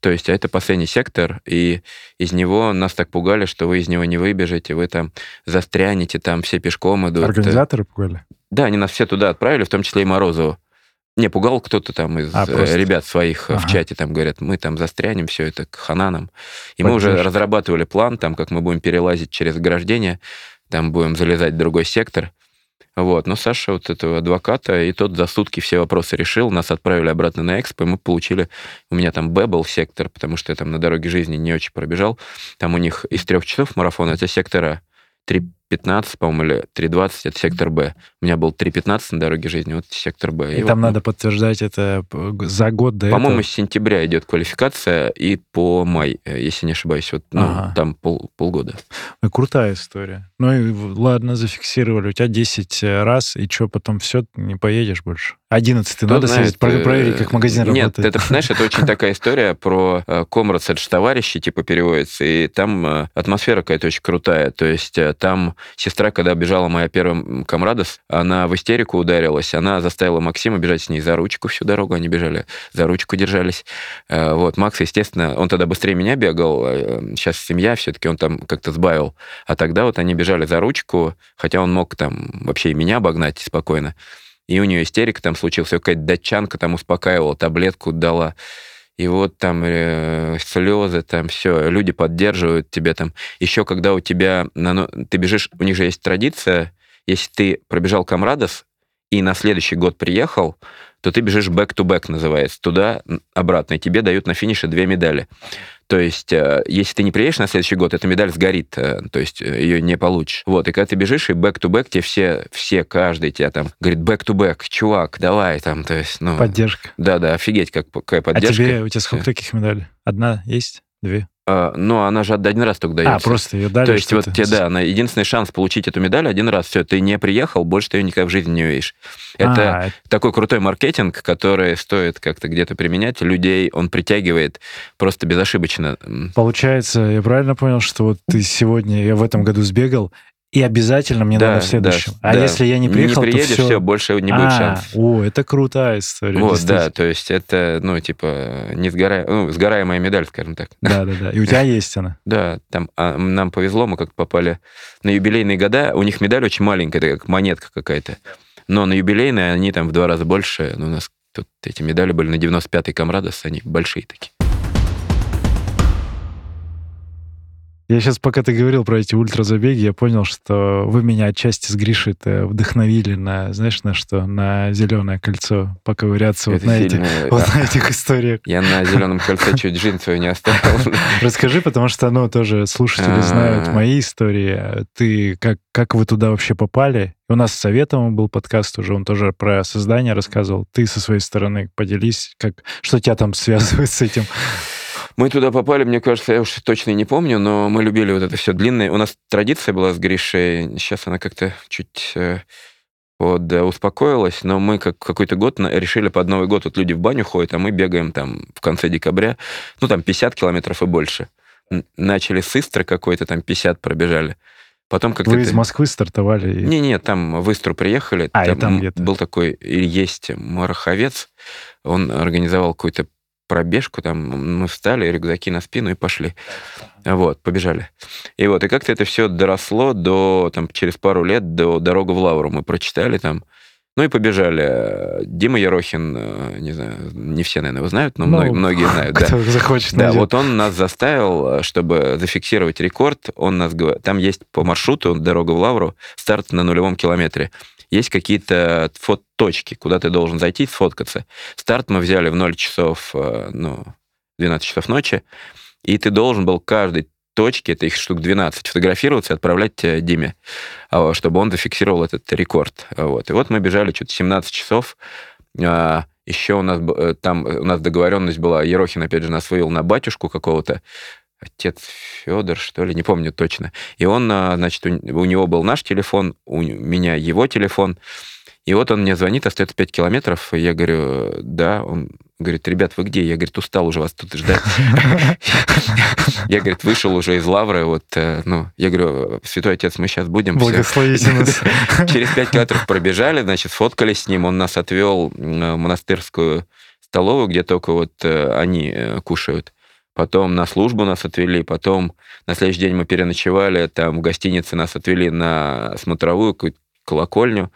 то есть, а это последний сектор, и из него нас так пугали, что вы из него не выбежите, вы там застрянете, там все пешком идут. Организаторы пугали? Да, они нас все туда отправили, в том числе и Морозову. Не, пугал кто-то там из а, э, ребят своих ага. в чате, там говорят, мы там застрянем, все это к хананам. И Поддержка. мы уже разрабатывали план, там, как мы будем перелазить через ограждение, там будем залезать в другой сектор. Вот. Но Саша вот этого адвоката, и тот за сутки все вопросы решил, нас отправили обратно на экспо, и мы получили... У меня там Б сектор, потому что я там на дороге жизни не очень пробежал. Там у них из трех часов марафона это сектора 3 3.15, по-моему, или 3.20, это сектор Б. У меня был 3.15 на дороге жизни, вот сектор Б. И, и там вот, надо подтверждать это за год до По-моему, с сентября идет квалификация, и по май, э, если не ошибаюсь, вот ну, ага. там пол, полгода. Ну, крутая история. Ну и ладно, зафиксировали. У тебя 10 э, раз, и что, потом все, не поедешь больше? 11 надо съездить, проверить, как магазин нет, работает. Нет, это, знаешь, это очень такая история про комрадс, это же товарищи, типа, переводится, и там атмосфера какая-то очень крутая. То есть там сестра, когда бежала моя первая комрадос, она в истерику ударилась, она заставила Максима бежать с ней за ручку всю дорогу, они бежали, за ручку держались. Вот, Макс, естественно, он тогда быстрее меня бегал, сейчас семья все-таки, он там как-то сбавил. А тогда вот они бежали за ручку, хотя он мог там вообще и меня обогнать спокойно и у нее истерика там случилась, какая-то датчанка там успокаивала, таблетку дала, и вот там э, слезы, там все, люди поддерживают тебя там. Еще когда у тебя, ну, ты бежишь, у них же есть традиция, если ты пробежал Камрадос и на следующий год приехал, то ты бежишь back-to-back, называется, туда-обратно, и тебе дают на финише две медали. То есть, э, если ты не приедешь на следующий год, эта медаль сгорит, э, то есть э, ее не получишь. Вот, и когда ты бежишь, и back-to-back, тебе все, все, каждый тебя там говорит back-to-back, чувак, давай там, то есть, ну... Поддержка. Да-да, офигеть, как, какая поддержка. А тебе, у тебя сколько таких медалей? Одна есть? Две? А, ну, она же один раз только дается. А, просто ее дали? То есть вот тебе, да, она, единственный шанс получить эту медаль один раз. Все, ты не приехал, больше ты ее никогда в жизни не увидишь. Это а, такой крутой маркетинг, который стоит как-то где-то применять. Людей он притягивает просто безошибочно. Получается, я правильно понял, что вот ты сегодня, я в этом году сбегал, и обязательно мне да, надо в следующем. Да, а да. если я не приехал, не приедешь, то все... все, больше не будет а, шансов. О, это крутая история. Вот, да, то есть это, ну, типа, не сгора... ну, сгораемая медаль, скажем так. Да, да, да. И у тебя есть она. Да, там а, нам повезло, мы как попали на юбилейные года. У них медаль очень маленькая, это как монетка какая-то. Но на юбилейные они там в два раза больше. Ну, у нас тут эти медали были на 95-й Камрадос, они большие такие. Я сейчас, пока ты говорил про эти ультразабеги, я понял, что вы меня отчасти с Гришей вдохновили на, знаешь, на что? На зеленое кольцо поковыряться вот на, эти, вот на этих историях. Я на зеленом кольце чуть жизнь свою не оставил. Расскажи, потому что, ну, тоже слушатели знают мои истории. Ты как, как вы туда вообще попали? У нас с Советом был подкаст уже, он тоже про создание рассказывал. Ты со своей стороны поделись, как, что тебя там связывает с этим? Мы туда попали, мне кажется, я уж точно не помню, но мы любили вот это все длинное. У нас традиция была с Гришей, сейчас она как-то чуть э, вот, да, успокоилась, но мы как какой-то год решили под Новый год, вот люди в баню ходят, а мы бегаем там в конце декабря, ну там 50 километров и больше. Начали с Истры какой-то, там 50 пробежали. Потом как-то... Вы из Москвы стартовали? Не-не, там в Истру приехали. А, там, и там где-то. Был такой, есть Мараховец, он организовал какой-то пробежку, там мы встали, рюкзаки на спину и пошли. Вот, побежали. И вот, и как-то это все доросло до, там, через пару лет до «Дорога в Лавру». Мы прочитали там, ну и побежали. Дима Ерохин, э, не знаю, не все, наверное, его знают, но ну, многие, многие знают. Кто да. захочет. Да, вот он нас заставил, чтобы зафиксировать рекорд. Он нас там есть по маршруту «Дорога в Лавру» старт на нулевом километре есть какие-то фототочки, куда ты должен зайти, сфоткаться. Старт мы взяли в 0 часов, э, ну, 12 часов ночи, и ты должен был каждой точке, это их штук 12, фотографироваться и отправлять Диме, а, чтобы он зафиксировал этот рекорд. Вот. И вот мы бежали что-то 17 часов, еще у нас э, там у нас договоренность была, Ерохин, опять же, нас вывел на батюшку какого-то, отец Федор, что ли, не помню точно. И он, а, значит, у, у него был наш телефон, у меня его телефон. И вот он мне звонит, остается 5 километров. И я говорю, да. Он говорит, ребят, вы где? Я, говорит, устал уже вас тут ждать. Я, говорит, вышел уже из Лавры. Вот, э, ну, я говорю, святой отец, мы сейчас будем. Благословите нас. Через 5 километров пробежали, значит, сфоткались с ним. Он нас отвел в монастырскую столовую, где только вот э, они э, кушают потом на службу нас отвели, потом на следующий день мы переночевали, там в гостинице нас отвели на смотровую колокольню,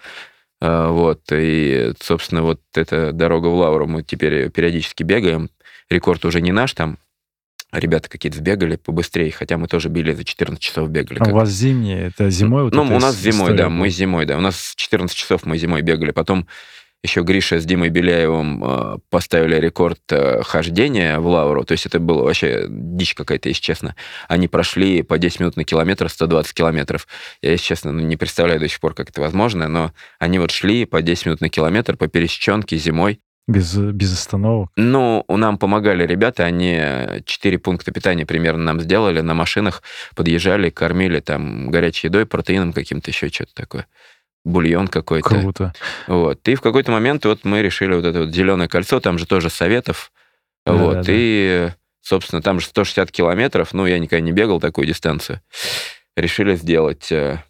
а, вот, и, собственно, вот эта дорога в Лавру мы теперь периодически бегаем, рекорд уже не наш, там ребята какие-то сбегали побыстрее, хотя мы тоже били за 14 часов бегали. А у вас зимние, это зимой? Вот ну, у нас зимой, да, мы зимой, да, у нас 14 часов мы зимой бегали, потом еще Гриша с Димой Беляевым э, поставили рекорд э, хождения в Лавру. То есть это было вообще дичь какая-то, если честно. Они прошли по 10 минут на километр, 120 километров. Я, если честно, ну, не представляю до сих пор, как это возможно, но они вот шли по 10 минут на километр по пересеченке зимой. Без, без остановок? Ну, нам помогали ребята, они четыре пункта питания примерно нам сделали, на машинах подъезжали, кормили там горячей едой, протеином каким-то, еще что-то такое. Бульон какой-то. Круто. Вот. И в какой-то момент вот мы решили вот это вот зеленое кольцо, там же тоже советов. Да, вот. да, да. И, собственно, там же 160 километров, ну, я никогда не бегал такую дистанцию. Решили сделать. э,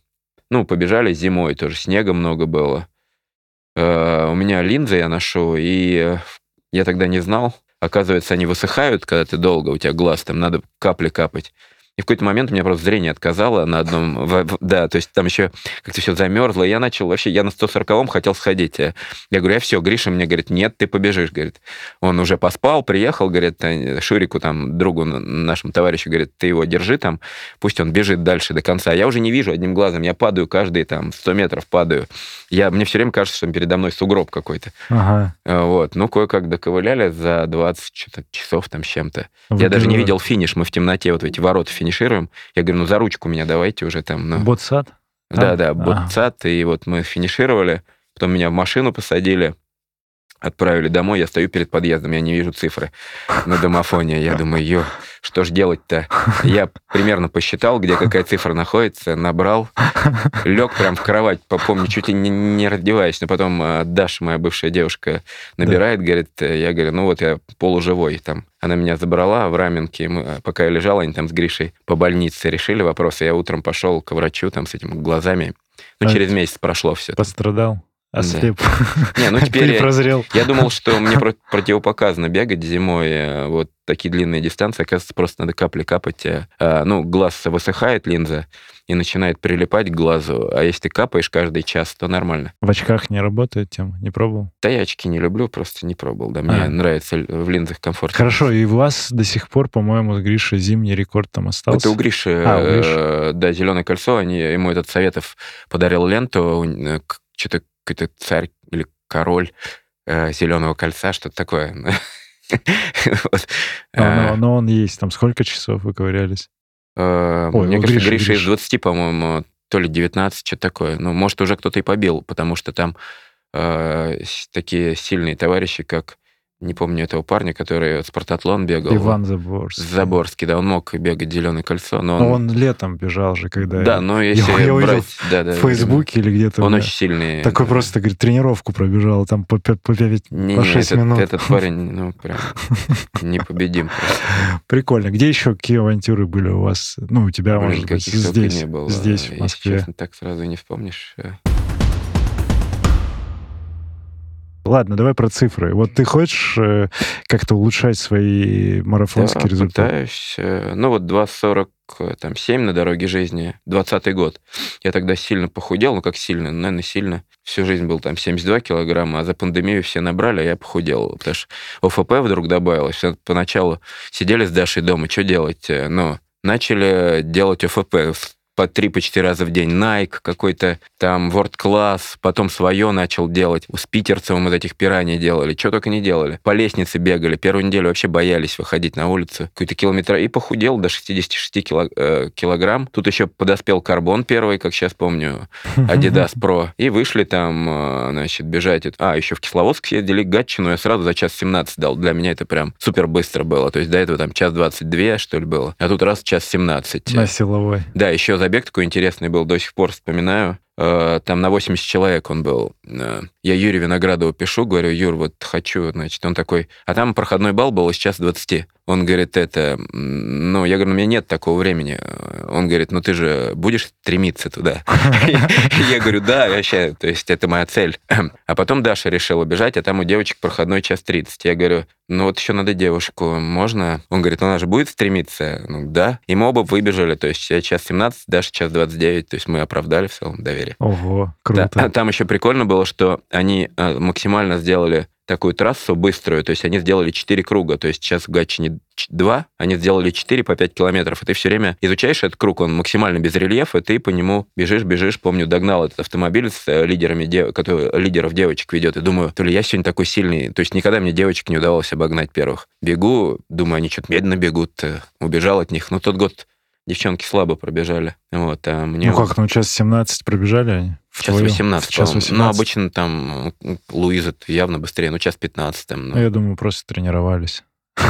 Ну, побежали зимой, тоже снега много было. Э, У меня линзы я ношу, и я тогда не знал. Оказывается, они высыхают, когда ты долго, у тебя глаз, там надо капли капать. И в какой-то момент у меня просто зрение отказало на одном... в- в- Да, то есть там еще как-то все замерзло. И я начал вообще... Я на 140-м хотел сходить. Я говорю, я все, Гриша мне говорит, нет, ты побежишь, говорит. Он уже поспал, приехал, говорит, э, Шурику, там, другу нашему товарищу, говорит, ты его держи там, пусть он бежит дальше до конца. Я уже не вижу одним глазом, я падаю каждые там 100 метров, падаю. Я, мне все время кажется, что передо мной сугроб какой-то. Ага. Э, Вот, ну, кое-как доковыляли за 20 что-то часов там с чем-то. Я даже не видел финиш, мы в темноте вот эти ворота финишируем. Я говорю, ну, за ручку меня давайте уже там. Ну. Ботсад? Да, да, А. ботцат, и вот мы финишировали, потом меня в машину посадили, отправили домой, я стою перед подъездом, я не вижу цифры на домофоне, я думаю, ё, что ж делать-то? Я примерно посчитал, где какая цифра находится, набрал, лег прям в кровать, помню, чуть ли не, не раздеваясь, но потом э, Даша, моя бывшая девушка, набирает, говорит, э, я говорю, ну вот я полуживой там. Она меня забрала в Раменке, мы, э, пока я лежал, они там с Гришей по больнице решили вопросы, я утром пошел к врачу там с этими глазами, ну, А через месяц прошло все. Пострадал? Ослеп? Не, ну теперь прозрел? я думал, что мне про- противопоказано бегать зимой, э, вот такие длинные дистанции, оказывается, просто надо капли капать. э, а, Ну, глаз высыхает, линза, и начинает прилипать к глазу, а если ты капаешь каждый час, то нормально. В очках не работает тема? Не пробовал? Да я очки не люблю, просто не пробовал, да, мне А. нравится в линзах комфортно. Хорошо, и у вас до сих пор, по-моему, с Гришей зимний рекорд там остался? Это у Гриши, А, у Гриши. э, да, зеленое кольцо, они, ему этот Советов подарил ленту, что-то какой-то царь или король зеленого кольца, что-то такое. Вот. Но, Э, но- но он есть. Там сколько часов вы ковырялись? Э, Мне кажется, Гриша из Гриша. 20, по-моему, то ли 19, что-то такое. Ну, может, уже кто-то и побил, потому что там э, такие сильные товарищи, как, не помню этого парня, который спартатлон бегал. Иван Заборский. Заборский, да, он мог бегать зеленое кольцо, но. Но он летом бежал же, когда... да, но если я брать... Да, да, в Фейсбуке или где-то. Он очень сильный. Такой да. просто, говорит, тренировку пробежал, там по, пя- по, пять- Не, по не, 6 этот, минут. этот парень, ну, прям непобедим. Прикольно. Где еще какие авантюры были у вас? Ну, у тебя, может быть, здесь, не здесь, в Если Москве. честно, так сразу не вспомнишь. Ладно, давай про цифры. Вот ты хочешь э, как-то улучшать свои марафонские Да, результаты? пытаюсь. Э, Ну вот 2.47 на дороге жизни, 20 год. Я тогда сильно похудел, ну как сильно, наверное, сильно. Всю жизнь был там 72 килограмма, а за пандемию все набрали, а я похудел. Потому что ОФП вдруг добавилось. Все Поначалу сидели с Дашей дома, что делать? Э, Ну, начали делать ОФП по три, по четыре раза в день. Nike какой-то там World Class, потом свое начал делать. С Питерцевым вот этих пираний делали. Что только не делали. По лестнице бегали. Первую неделю вообще боялись выходить на улицу. Какой-то километр. И похудел до 66 кило- э, килограмм. Тут еще подоспел карбон первый, как сейчас помню, Adidas Pro. И вышли там, э, значит, бежать. А, еще в Кисловодск съездили к Гатчину. Я сразу за час 17 дал. Для меня это прям супер быстро было. То есть до этого там час 22, что ли, было. А тут раз час 17. На силовой. Да, еще забег такой интересный был, до сих пор вспоминаю. Э, Там на 80 человек он был. Э, Я Юрию Виноградову пишу, говорю, Юр, вот хочу, значит, он такой... А там проходной балл был сейчас 20. Он говорит, это... Ну, я говорю, у меня нет такого времени. Э, Он говорит, ну ты же будешь стремиться туда. Я говорю, да, вообще, то есть это моя цель. А потом Даша решила бежать, а там у девочек проходной час 30. Я говорю, ну вот еще надо девушку, можно? Он говорит, ну она же будет стремиться? Ну да. И мы оба выбежали, то есть я час 17, Даша час 29, то есть мы оправдали в целом доверие. Ого, Да, круто. а Там еще прикольно было, что они э, максимально сделали такую трассу быструю, то есть они сделали 4 круга, то есть сейчас в Гатчине 2, они сделали 4 по 5 километров, и ты все время изучаешь этот круг, он максимально без рельефа, и ты по нему бежишь, бежишь, помню, догнал этот автомобиль с э, лидерами, дев- который лидеров девочек ведет, и думаю, то ли я сегодня такой сильный, то есть никогда мне девочек не удавалось обогнать первых. Бегу, думаю, они что-то медленно бегут, э, убежал от них, но тот год девчонки слабо пробежали, вот, а мне... Ну как, ну час 17 пробежали они? В Час твоем? 18, Час по-моему. 18. Ну, обычно там Луиза явно быстрее, ну, час 15. Там, ну. Ну, я думаю, просто тренировались.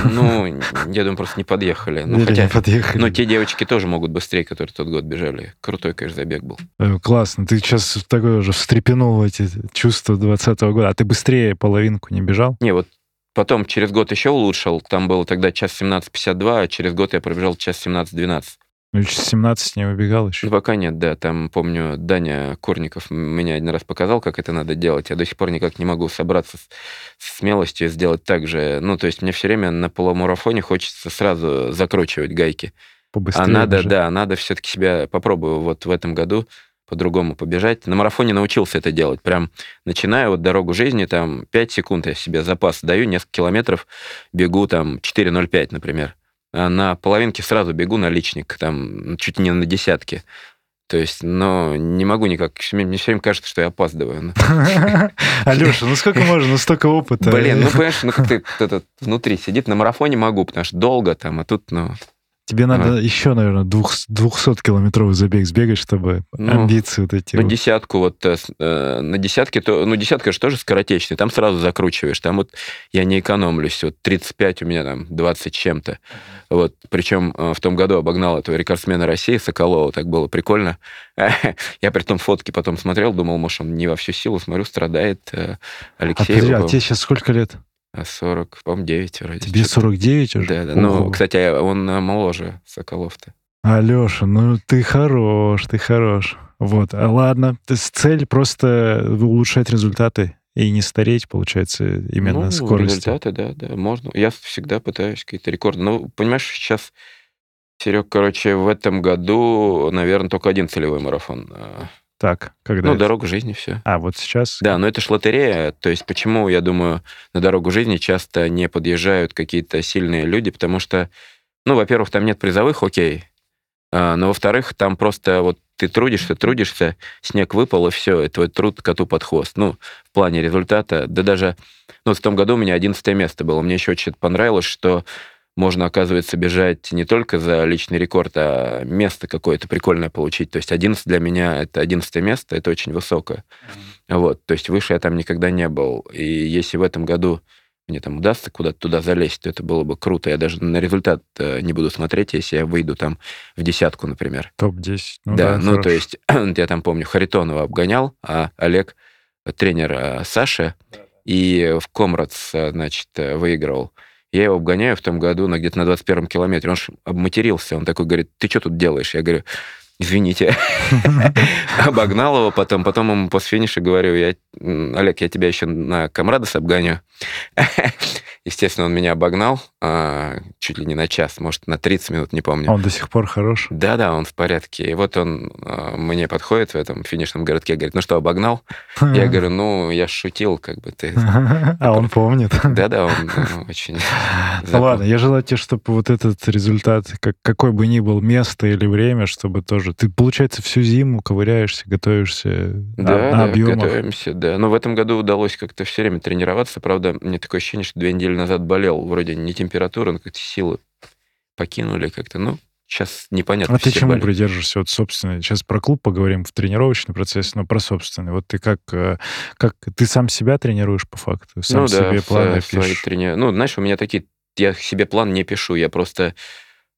Ну, я думаю, просто не подъехали. Ну, Или хотя, не подъехали. но те девочки тоже могут быстрее, которые тот год бежали. Крутой, конечно, забег был. Э, Классно. Ты сейчас такой уже встрепенул в эти чувства 20 года. А ты быстрее половинку не бежал? Не, вот потом через год еще улучшил. Там было тогда час 17.52, а через год я пробежал час 17.12. Ну, и 17 не выбегал еще. Пока нет, да. Там, помню, Даня Курников меня один раз показал, как это надо делать. Я до сих пор никак не могу собраться с, с смелостью сделать так же. Ну, то есть мне все время на полумарафоне хочется сразу закручивать гайки. Побыстрее а надо, бежать. да, надо все-таки себя попробую вот в этом году по-другому побежать. На марафоне научился это делать. Прям начиная вот дорогу жизни, там 5 секунд я себе запас даю, несколько километров бегу там 4.05, например. А на половинке сразу бегу на личник, там чуть не на десятке. То есть, но не могу никак. Мне все время кажется, что я опаздываю. Алеша, ну сколько можно? Ну столько опыта. Блин, ну понимаешь, ну как ты внутри сидит, на марафоне могу, потому что долго там, а тут, ну, Тебе надо еще, наверное, 200-километровый забег сбегать, чтобы Ну, амбиции вот эти. Ну, вот. десятку вот э, э, на десятке, то, ну, десятка же тоже скоротечный, там сразу закручиваешь, там вот я не экономлюсь, вот 35 у меня там 20 чем-то, вот, причем э, в том году обогнал этого рекордсмена России Соколова, так было прикольно. Я при том фотки потом смотрел, думал, может, он не во всю силу, смотрю, страдает э, А, Алексей. подожди, а тебе сейчас сколько лет? А 40, по-моему, 9 вроде. Тебе что-то. 49 уже? Да, да. Ну, кстати, а он э, моложе Соколов-то. Алеша, ну ты хорош, ты хорош. Вот, а ладно. То есть цель просто улучшать результаты и не стареть, получается, именно ну, скоростью. результаты, да, да, можно. Я всегда пытаюсь какие-то рекорды. Ну, понимаешь, сейчас, Серег, короче, в этом году, наверное, только один целевой марафон. Так, когда Ну, это? дорога жизни, все. А, вот сейчас? Да, но это ж лотерея. То есть почему, я думаю, на дорогу жизни часто не подъезжают какие-то сильные люди, потому что, ну, во-первых, там нет призовых, окей, А, но, во-вторых, там просто вот ты трудишься, трудишься, снег выпал, и все, и твой труд коту под хвост. Ну, в плане результата, да даже, ну, в том году у меня 11 место было. Мне еще очень понравилось, что можно, оказывается, бежать не только за личный рекорд, а место какое-то прикольное получить. То есть 11 для меня — это 11 место, это очень высокое. Вот, то есть выше я там никогда не был. И если в этом году мне там удастся куда-то туда залезть, то это было бы круто. Я даже на результат э, не буду смотреть, если я выйду там в десятку, например. Топ-10. Ну, да, ну хорошо. то есть я там помню, Харитонова обгонял, а Олег, э, тренер э, Саши, и в Комрадс, значит, выигрывал. Я его обгоняю в том году на где-то на 21 километре. Он ж обматерился. Он такой говорит, ты что тут делаешь? Я говорю, извините. Обогнал его потом. Потом ему после финиша говорю, Олег, я тебя еще на Камрадос обгоню. Естественно, он меня обогнал а, чуть ли не на час, может, на 30 минут, не помню. Он до сих пор хорош. Да-да, он в порядке. И вот он а, мне подходит в этом финишном городке, говорит, ну что, обогнал? Я говорю, ну, я шутил, как бы ты... А он помнит. Да-да, он ну, очень... Ну ладно, я желаю тебе, чтобы вот этот результат, как, какой бы ни был место или время, чтобы тоже... Ты, получается, всю зиму ковыряешься, готовишься на, на да, объемах. готовимся, да. Но в этом году удалось как-то все время тренироваться. Правда, мне такое ощущение, что две недели назад болел. Вроде не температура, но как-то силы покинули как-то. Ну, сейчас непонятно. А ты чему болеют. придерживаешься? Вот собственный. Сейчас про клуб поговорим в тренировочный процесс, но про собственный. Вот ты как, э, как ты сам себя тренируешь по факту? Сам ну, да, себе в планы свои пишешь? трени- Ну, знаешь, у меня такие... Я себе план не пишу, я просто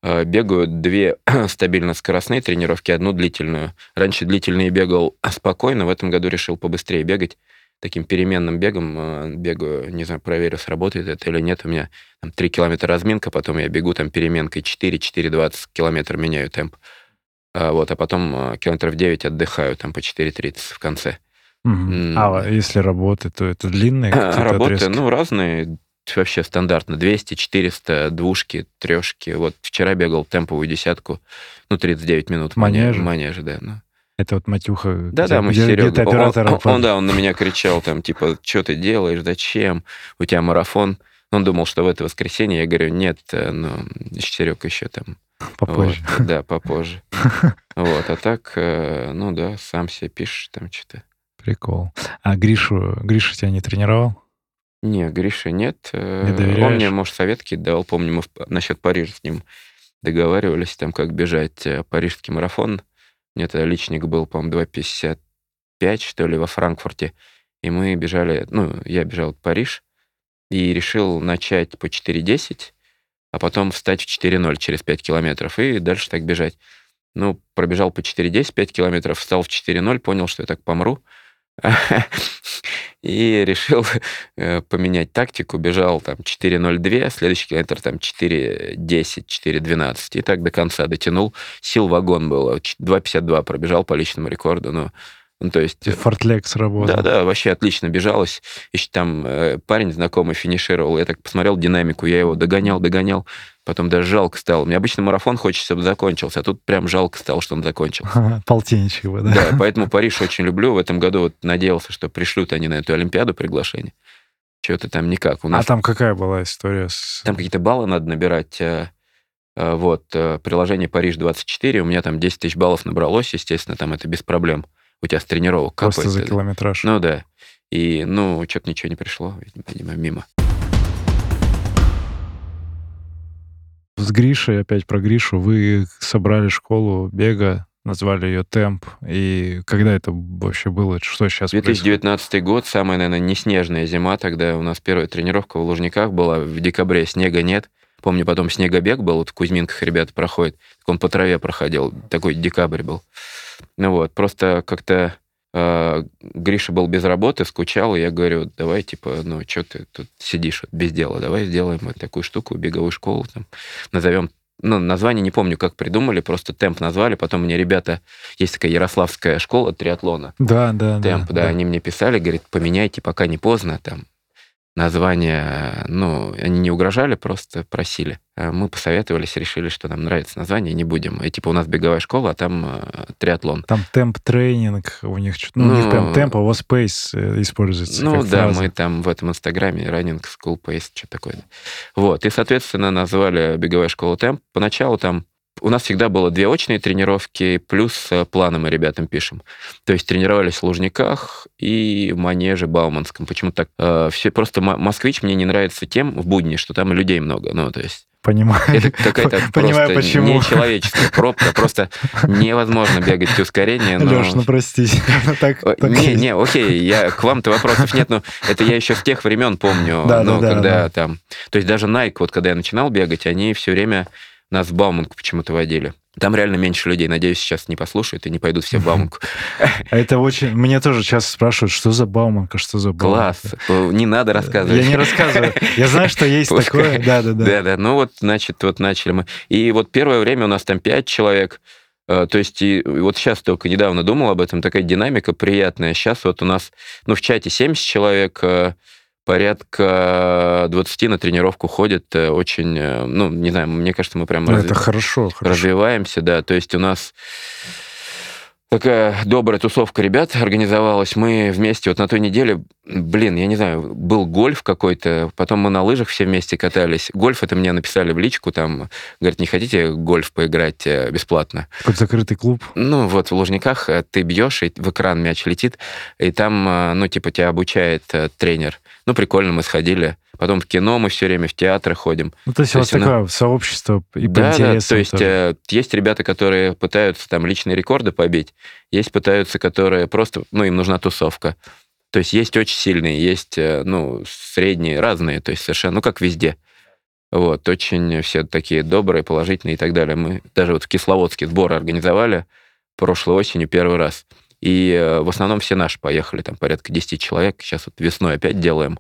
э, бегаю две стабильно скоростные тренировки, одну длительную. Раньше длительные бегал спокойно, в этом году решил побыстрее бегать. Таким переменным бегом э, бегаю, не знаю, проверю, сработает это или нет. У меня там 3 километра разминка, потом я бегу там переменкой 4-4,20 километр меняю темп. А, вот, а потом э, километров 9 отдыхаю там по 4.30 в конце. Мгм. М. А если работы, то это длинные какие-то Работы, отрезки? ну, разные, вообще стандартно. 200, 400, двушки, трешки. Вот вчера бегал темповую десятку, ну, 39 минут. в мане- Манеже? в Манеже, да. ну. Это вот Матюха. Да-да, мы с Серегой. Он, он- он, да, он на меня кричал, там, типа, что ты делаешь, зачем, у тебя марафон. Он думал, что в это воскресенье. Я говорю, нет, э, ну, Серег еще там. попозже. Вот, да, попозже. Вот, а так, э, ну да, сам себе пишешь там что-то. Прикол. А Гришу, Гриша тебя не тренировал? Не, Гриша нет. Э, Не доверяешь? Он мне, может, советки давал. Помню, мы в- насчет Парижа с ним договаривались, там, как бежать парижский марафон. Мне тогда личник был, по-моему, 2.55, что ли, во Франкфурте. И мы бежали, ну, я бежал в Париж и решил начать по 4.10 а потом встать в 4.0 через 5 километров и дальше так бежать. Ну, пробежал по 4.10, 5 километров, встал в 4.0, понял, что я так помру. И решил э, поменять тактику. Бежал там 4.02, следующий километр там 4.10, 4.12. И так до конца дотянул. Сил вагон было. 2.52 пробежал по личному рекорду. Но ну, то есть... Фортлек сработал. Да, да, вообще отлично бежалось. Еще там э, парень знакомый финишировал. Я так посмотрел динамику, я его догонял, догонял. Потом даже жалко стало. Мне обычно марафон хочется, чтобы закончился, а тут прям жалко стало, что он закончился. Полтинничек его, да? Да, поэтому Париж очень люблю. В этом году вот надеялся, что пришлют они на эту Олимпиаду приглашение. Что-то там никак. У нас... А там какая была история? С... Там какие-то баллы надо набирать. Э, э, вот, приложение Париж-24, у меня там 10 тысяч баллов набралось, естественно, там это без проблем у тебя с тренировок Просто капает. за километраж. Ну да. И, ну, что-то ничего не пришло, видимо, мимо. С Гришей, опять про Гришу, вы собрали школу бега, назвали ее «Темп». И когда это вообще было? Что сейчас 2019 происходит? год, самая, наверное, неснежная зима. Тогда у нас первая тренировка в Лужниках была. В декабре снега нет. Помню, потом снегобег был, вот в Кузьминках ребята проходят. Он по траве проходил. Такой декабрь был. Ну вот, просто как-то Гриша был без работы, скучал, и я говорю, давай, типа, ну, что ты тут сидишь вот, без дела, давай сделаем вот такую штуку, беговую школу, там, назовем ну, название не помню, как придумали, просто темп назвали. Потом мне ребята, есть такая ярославская школа триатлона. Да, да, темп, да, да. Они мне писали, говорит, поменяйте, пока не поздно, там, название, ну, они не угрожали, просто просили. А мы посоветовались, решили, что нам нравится название, не будем. И типа у нас беговая школа, а там э, триатлон. Там темп-тренинг у них, ну, ну, у них прям темп, а у вас пейс э, используется. Ну да, фраза. мы там в этом инстаграме running school pace, что такое. Вот, и, соответственно, назвали беговая школа темп. Поначалу там у нас всегда было две очные тренировки, плюс э, планы мы ребятам пишем. То есть тренировались в Лужниках и в Манеже Бауманском. Почему так? Э, все просто Москвич мне не нравится тем в будни, что там людей много. Ну, то есть Понимаю. Это какая-то Понимаю, просто почему. нечеловеческая пробка. Просто невозможно бегать с ускорением. Но... Леш, ну простите. так, так не, не, окей, я, к вам-то вопросов нет, но это я еще с тех времен помню. Да, но да, когда да, да. там... То есть даже Nike, вот когда я начинал бегать, они все время нас в Бауманку почему-то водили. Там реально меньше людей. Надеюсь, сейчас не послушают и не пойдут все в Бауманку. А это очень... Мне тоже часто спрашивают, что за Бауманка, что за Бауманка. Класс. Не надо рассказывать. Я не рассказываю. Я знаю, что есть такое. Да-да-да. Да-да. Ну вот, значит, вот начали мы. И вот первое время у нас там пять человек. Э, то есть и вот сейчас только недавно думал об этом, такая динамика приятная. Сейчас вот у нас, ну, в чате 70 человек, э, порядка 20 на тренировку ходит э, очень, э, ну, не знаю, мне кажется, мы прям... Ну, это хорошо, хорошо. Развиваемся, да, то есть у нас такая добрая тусовка ребят организовалась. Мы вместе вот на той неделе, блин, я не знаю, был гольф какой-то, потом мы на лыжах все вместе катались. Гольф это мне написали в личку, там, говорят, не хотите гольф поиграть э, бесплатно? Какой закрытый клуб? Ну, вот в Лужниках ты бьешь, и в экран мяч летит, и там, ну, типа, тебя обучает тренер. Ну, прикольно, мы сходили. Потом в кино мы все время, в театры ходим. Ну, то есть то у вас есть, такое сообщество и да, по да, то есть э, есть ребята, которые пытаются там личные рекорды побить, есть пытаются, которые просто, ну, им нужна тусовка. То есть есть очень сильные, есть, э, ну, средние, разные, то есть совершенно, ну, как везде. Вот, очень все такие добрые, положительные и так далее. Мы даже вот в Кисловодске сборы организовали прошлой осенью первый раз. И э, в основном все наши поехали, там порядка 10 человек. Сейчас вот весной опять делаем.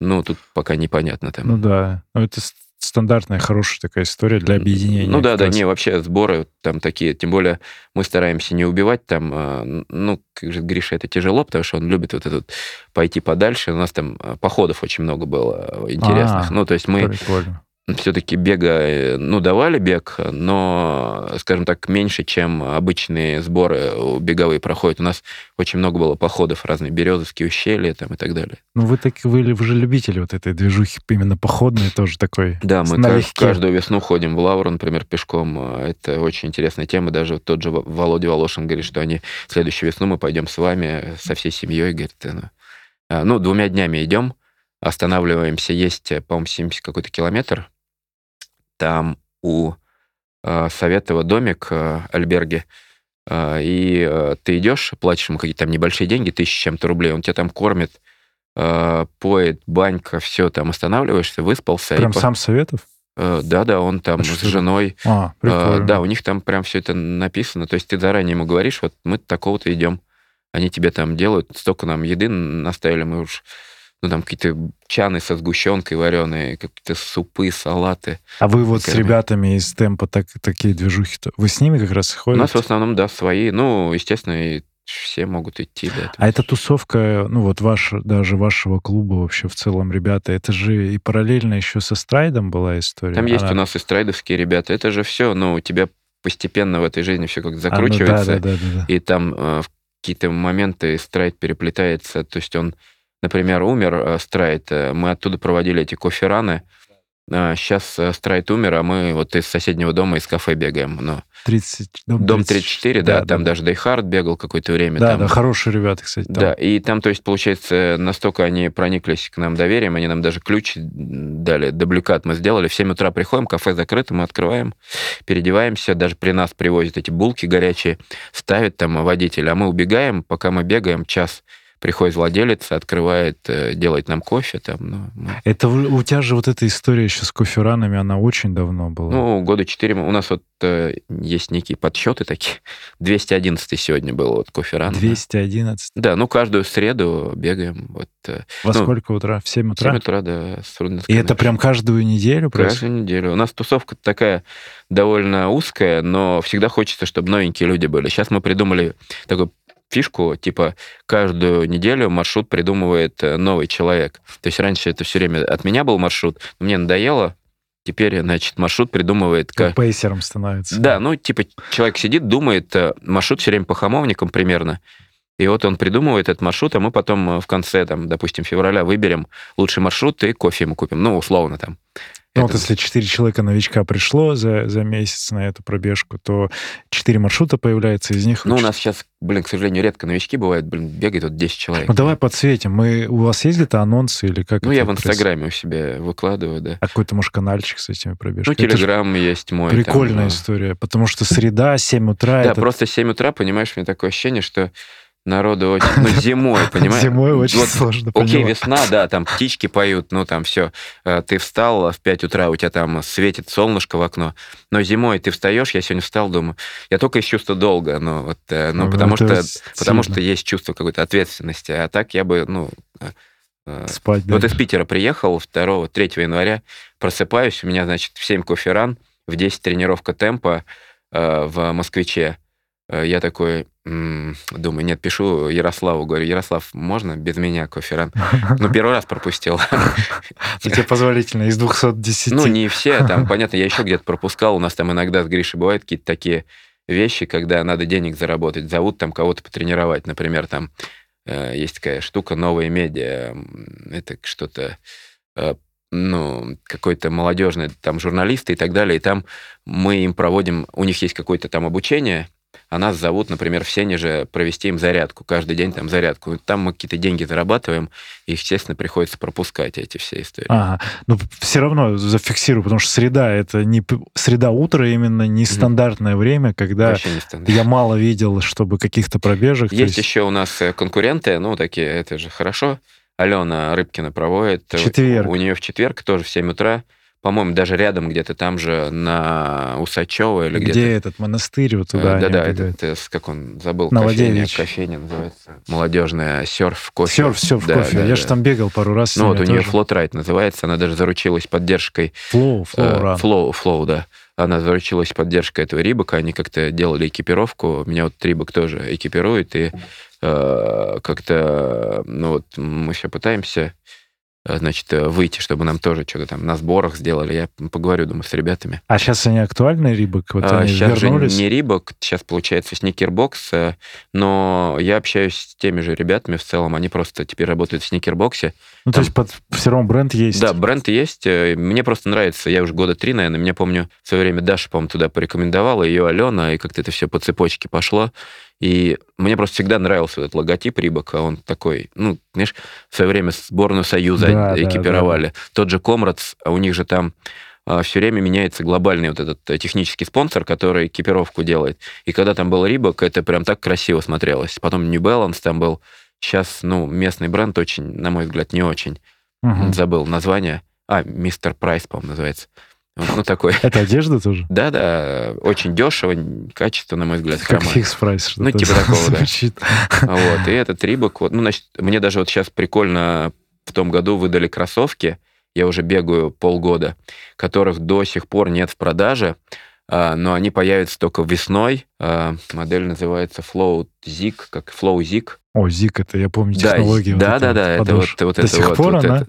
Ну, тут пока непонятно там. Ну да, ну это стандартная хорошая такая история для объединения. Ну да, да, не, вообще сборы там такие, тем более мы стараемся не убивать там, а, ну, как же Гриша, это тяжело, потому что он любит вот этот пойти подальше. У нас там а, походов очень много было интересных. А, ну, то есть мы... Прикольно все-таки бега, э, ну, давали бег, но, скажем так, меньше, чем обычные сборы беговые проходят. У нас очень много было походов разные, березовские ущелья там и так далее. Ну, вы так вы, же любители вот этой движухи именно походной тоже такой. Да, мы налегке. каждую весну ходим в Лавру, например, пешком. Это очень интересная тема. Даже вот тот же Володя Волошин говорит, что они следующую весну мы пойдем с вами, со всей семьей, говорит, ну, а, ну двумя днями идем, останавливаемся, есть, по-моему, 70 какой-то километр, там у э, Советова домик, э, альберги, э, и э, ты идешь, платишь ему какие-то там небольшие деньги, тысячи чем-то рублей, он тебя там кормит, э, поет, банька, все, там останавливаешься, выспался. Прям сам по... Советов? Э, Да-да, он там А с женой. А, Э, прикольно. Да, у них там прям все это написано. То есть ты заранее ему говоришь, вот мы такого-то идем. Они тебе там делают, столько нам еды наставили, мы уж ну, там какие-то чаны со сгущенкой вареные, какие-то супы, салаты. А вы вот с ребятами из темпа так, такие движухи, вы с ними как раз и У ходите? нас в основном, да, свои. Ну, естественно, и все могут идти, да. А эта тусовка, ну вот ваша, даже вашего клуба вообще в целом, ребята, это же и параллельно еще со Stride ом была история. Там есть Она- у нас и страйдовские ребята. Это же все, ну, у тебя постепенно в этой жизни все как-то А, ну да, закручивается. да, да, да, да. и там э, в какие-то моменты Stride переплетается. То есть он, например, умер, э, Stride, э, мы оттуда проводили эти coffee run ы. Сейчас Stride умер, а мы вот из соседнего дома, из кафе бегаем. Ну, 30, дом, дом 34, да, там да. даже Дейхард бегал какое-то время. Да, там, да, хорошие ребята, кстати. там. Да, и там, то есть, получается, настолько они прониклись к нам доверием, они нам даже ключ дали, дубликат мы сделали. В 7 утра приходим, кафе закрыто, мы открываем, переодеваемся, даже при нас привозят эти булки горячие, ставят там водитель, а мы убегаем, пока мы бегаем, час приходит владелец, открывает, э, делает нам кофе там. Ну, мы- Это вы- у тебя же вот эта история еще с коферанами, она очень давно была. ну, года 4, у нас вот э, есть некие подсчеты такие. 211 сегодня был вот кофе рано. 211. Да, ну каждую среду бегаем. Вот, э, Во ну, сколько утра? В 7 в утра? 7 утра, да, с И это прям каждую неделю происходит? Каждую неделю. У нас тусовка такая довольно узкая, но всегда хочется, чтобы новенькие люди были. Сейчас мы придумали такую фишку, типа каждую неделю маршрут придумывает э, новый человек. То есть раньше это все время от меня был маршрут, мне надоело, теперь, значит, маршрут придумывает... ка- Как пейсером становится. Да, ну, типа, человек сидит, думает, э, маршрут все время по хамовникам примерно, и вот он придумывает этот маршрут, а мы потом э, в конце, там, допустим, февраля выберем лучший маршрут и кофе ему купим. Ну, условно там. Ну, Это- вот если 4 человека новичка пришло за, за месяц на эту пробежку, то 4 маршрута появляется, из них... Ну, у нас сейчас, блин, к сожалению, редко новички бывают, блин, бегает вот 10 человек. Ну, давай подсветим. Мы... У вас есть где-то анонсы или как Ну, я в Инстаграме у себя выкладываю, да. А какой-то, может, канальчик с этими Ну, пробежками? Же Телеграм есть мой. там, прикольная э, история, потому что среда, 7 утра... Да, это... просто 7 утра, понимаешь, у меня такое ощущение, что народу очень... Ну, зимой, понимаешь? Зимой очень Вот сложно Окей, понимать. весна, да, там птички поют, ну там все. Ты встал в 5 утра, у тебя там светит солнышко в окно. Но зимой ты встаешь, я сегодня встал, думаю, я только из чувства долга, ну вот, э, ну Ну, потому что, потому что есть чувство какой-то ответственности, а так я бы, ну, э, э, Спать, да. вот из Питера приехал 2 3 января, просыпаюсь, у меня, значит, в 7 кофе ран, в 10 тренировка темпа э, в Москвиче. Э, Я такой, думаю, нет, пишу Ярославу, говорю, Ярослав, можно без меня кофе? Ну, первый раз пропустил. Тебе позволительно из 210. Ну, не все, там, понятно, я еще где-то пропускал. У нас там иногда с Гришей бывают какие-то такие вещи, когда надо денег заработать. Зовут там кого-то потренировать. Например, там э, есть такая штука «Новые медиа». Это что-то, э, ну, какой-то молодежный, там, журналисты и так далее. И там мы им проводим, у них есть какое-то там обучение, а нас зовут, например, в Сенеже провести им зарядку, каждый день там зарядку. Там мы какие-то деньги зарабатываем, и, естественно, приходится пропускать эти все истории. Ага. Ну, все равно зафиксирую, потому что среда это не среда утра именно нестандартное время, когда не я мало видел, чтобы каких-то пробежек. то Есть еще у нас э, конкуренты, ну, такие, это же хорошо. Алена Рыбкина проводит. Четверг. У нее в четверг тоже в 7 утра. По-моему, даже рядом где-то там же на Усачева или где где-то. этот монастырь вот туда. Э, Да-да, убегают. этот, э, как он забыл, кофейня, кофейня называется. Молодежная, серф, кофе. Серф, все в Да, кофе. да, я да. же там бегал пару раз. Ну, вот у ними нее тоже. флотрайт называется, она даже заручилась поддержкой Флоу, флоу, Э, ран. Flow, Flow, да. Она заручилась поддержкой этого Рибака, они как-то делали экипировку. Меня вот Рибак тоже экипирует, и э, как-то, ну вот, мы все пытаемся, значит, э, выйти, чтобы нам тоже что-то там на сборах сделали. Я поговорю, думаю, с ребятами. А сейчас они актуальны, Рибок? Вот они сейчас вернулись? А, же не Рибак, сейчас получается Сникербокс, э, но я общаюсь с теми же ребятами в целом, они просто теперь работают в Сникербоксе, Ну, то есть под, все равно бренд есть. Да, бренд есть. э, Мне просто нравится. Я уже года три, наверное. Меня, помню, в свое время Даша, по-моему, туда порекомендовала, ее Алена, и как-то это все по цепочке пошло. И мне просто всегда нравился этот логотип Рибака. Он такой, ну, знаешь, в свое время сборную Союза Да, да, экипировали. Тот же Комрадс, а у них же там все время меняется глобальный вот этот э, технический спонсор, который экипировку делает. И когда там был Рибак, это прям так красиво смотрелось. Потом New Balance там был. Сейчас, ну, местный бренд очень, на мой взгляд, не очень Мгм. забыл название. А, Mr Price, по-моему, называется. Ну, такой. Это одежда тоже? Да, да, очень дешево, качество, на мой взгляд, Как Fix Price. Ну, типа такого, да. Вот, и этот Reebok, вот, ну, значит, мне даже вот сейчас прикольно в том году выдали кроссовки, я уже бегаю полгода, которых до сих пор нет в продаже, а, но они появятся только весной. А, модель называется Float Zig, как Float Zig. О, Zig, это я помню технологию. Да, вот да, да, это вот, вот До это сих вот. пор вот она? это.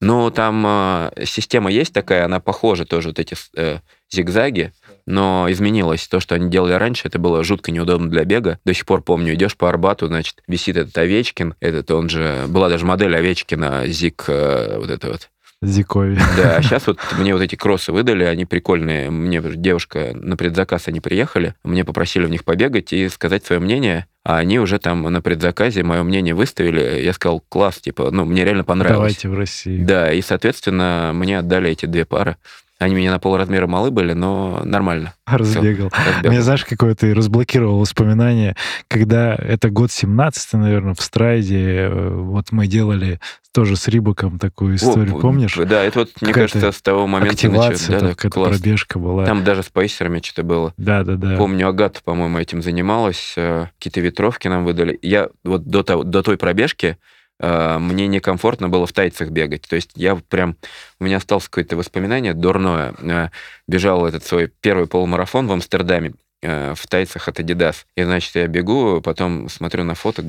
Ну, там э, система есть такая, она похожа тоже, вот эти э, зигзаги, но изменилось. То, что они делали раньше, это было жутко неудобно для бега. До сих пор помню, идешь по Арбату, значит, висит этот Овечкин, этот он же, была даже модель Овечкина, зиг, э, вот это вот. Зикови. Да, а сейчас вот мне вот эти кроссы выдали, они прикольные. Мне девушка на предзаказ они приехали, мне попросили в них побегать и сказать свое мнение, а они уже там на предзаказе мое мнение выставили. Я сказал, класс, типа, ну, мне реально понравилось. Давайте в России. Да, и, соответственно, мне отдали эти две пары. Они мне на полразмера малы были, но нормально. Разбегал. Разбегал. Мне, знаешь, какое ты разблокировал воспоминание, когда это год 17 наверное, в Страйде, э, вот мы делали тоже с Рибаком такую историю, О, помнишь? Да, это вот, мне кажется, с того момента... Активация, начал- да, да, класс. пробежка была. Там даже с пейсерами что-то было. Да, да, да. Помню, Агата, по-моему, этим занималась. э, Какие-то ветровки нам выдали. Я вот до, того- до той пробежки мне некомфортно было в тайцах бегать. То есть я прям... У меня осталось какое-то воспоминание дурное. Э, Бежал этот свой первый полумарафон в Амстердаме э, в тайцах от Adidas. И, значит, я бегу, потом смотрю на фото,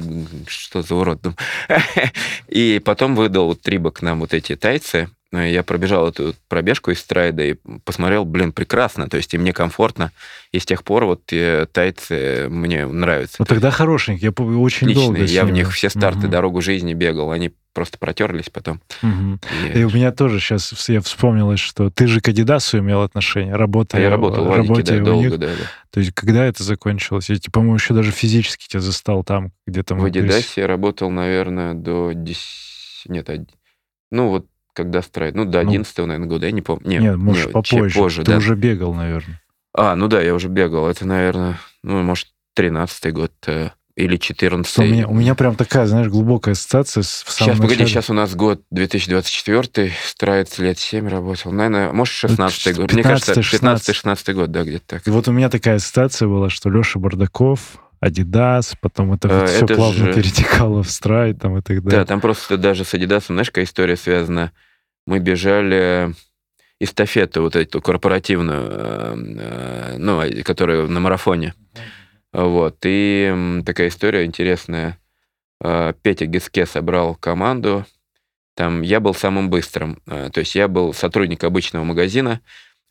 что за урод. И потом выдал Трибок нам вот эти тайцы. Э, Я пробежал эту пробежку из страйда и посмотрел, блин, прекрасно, то есть и мне комфортно. И с тех пор вот э, тайцы мне нравятся. Ну тогда хорошенький, я очень Отличные. долго. Я в них все старты, Мгм. дорогу жизни бегал. Они просто протерлись потом. Мгм. И- И у меня тоже сейчас я вспомнилось, что ты же к Адидасу имел отношение, А работая, я работал в работая да, долго, них. да, да. То есть когда это закончилось? Я, типа, по-моему, еще даже физически тебя застал там, где там... В Адидасе я работал, наверное, до 10... Нет, од- ну вот когда страйд, ну до Ну, 11 наверное, года, я не помню. Нет, Нет, может, чуть попозже. позже, ты да. уже бегал, наверное. А, ну да, я уже бегал. Это, наверное, ну, может, 13 год э, или 14 Что у, меня, у меня прям такая, знаешь, глубокая ассоциация с в самом Сейчас, погоди, сейчас у нас год 2024, страйц лет 7 работал. Наверное, может, 16 год. Мне 15-й, кажется, 15-16 год, да, где-то так. И вот у меня такая ассоциация была, что Леша Бардаков, Адидас, потом это Э, вот все это плавно же- перетекало в страй там и так Да, далее. там просто даже с Адидасом, знаешь, какая история связана? Мы бежали эстафету вот эту корпоративную, э, э, ну, э, которая на марафоне. Вот. И такая история интересная. Э, Петя Гиске собрал команду. Там я был самым быстрым. То есть я был сотрудник обычного магазина,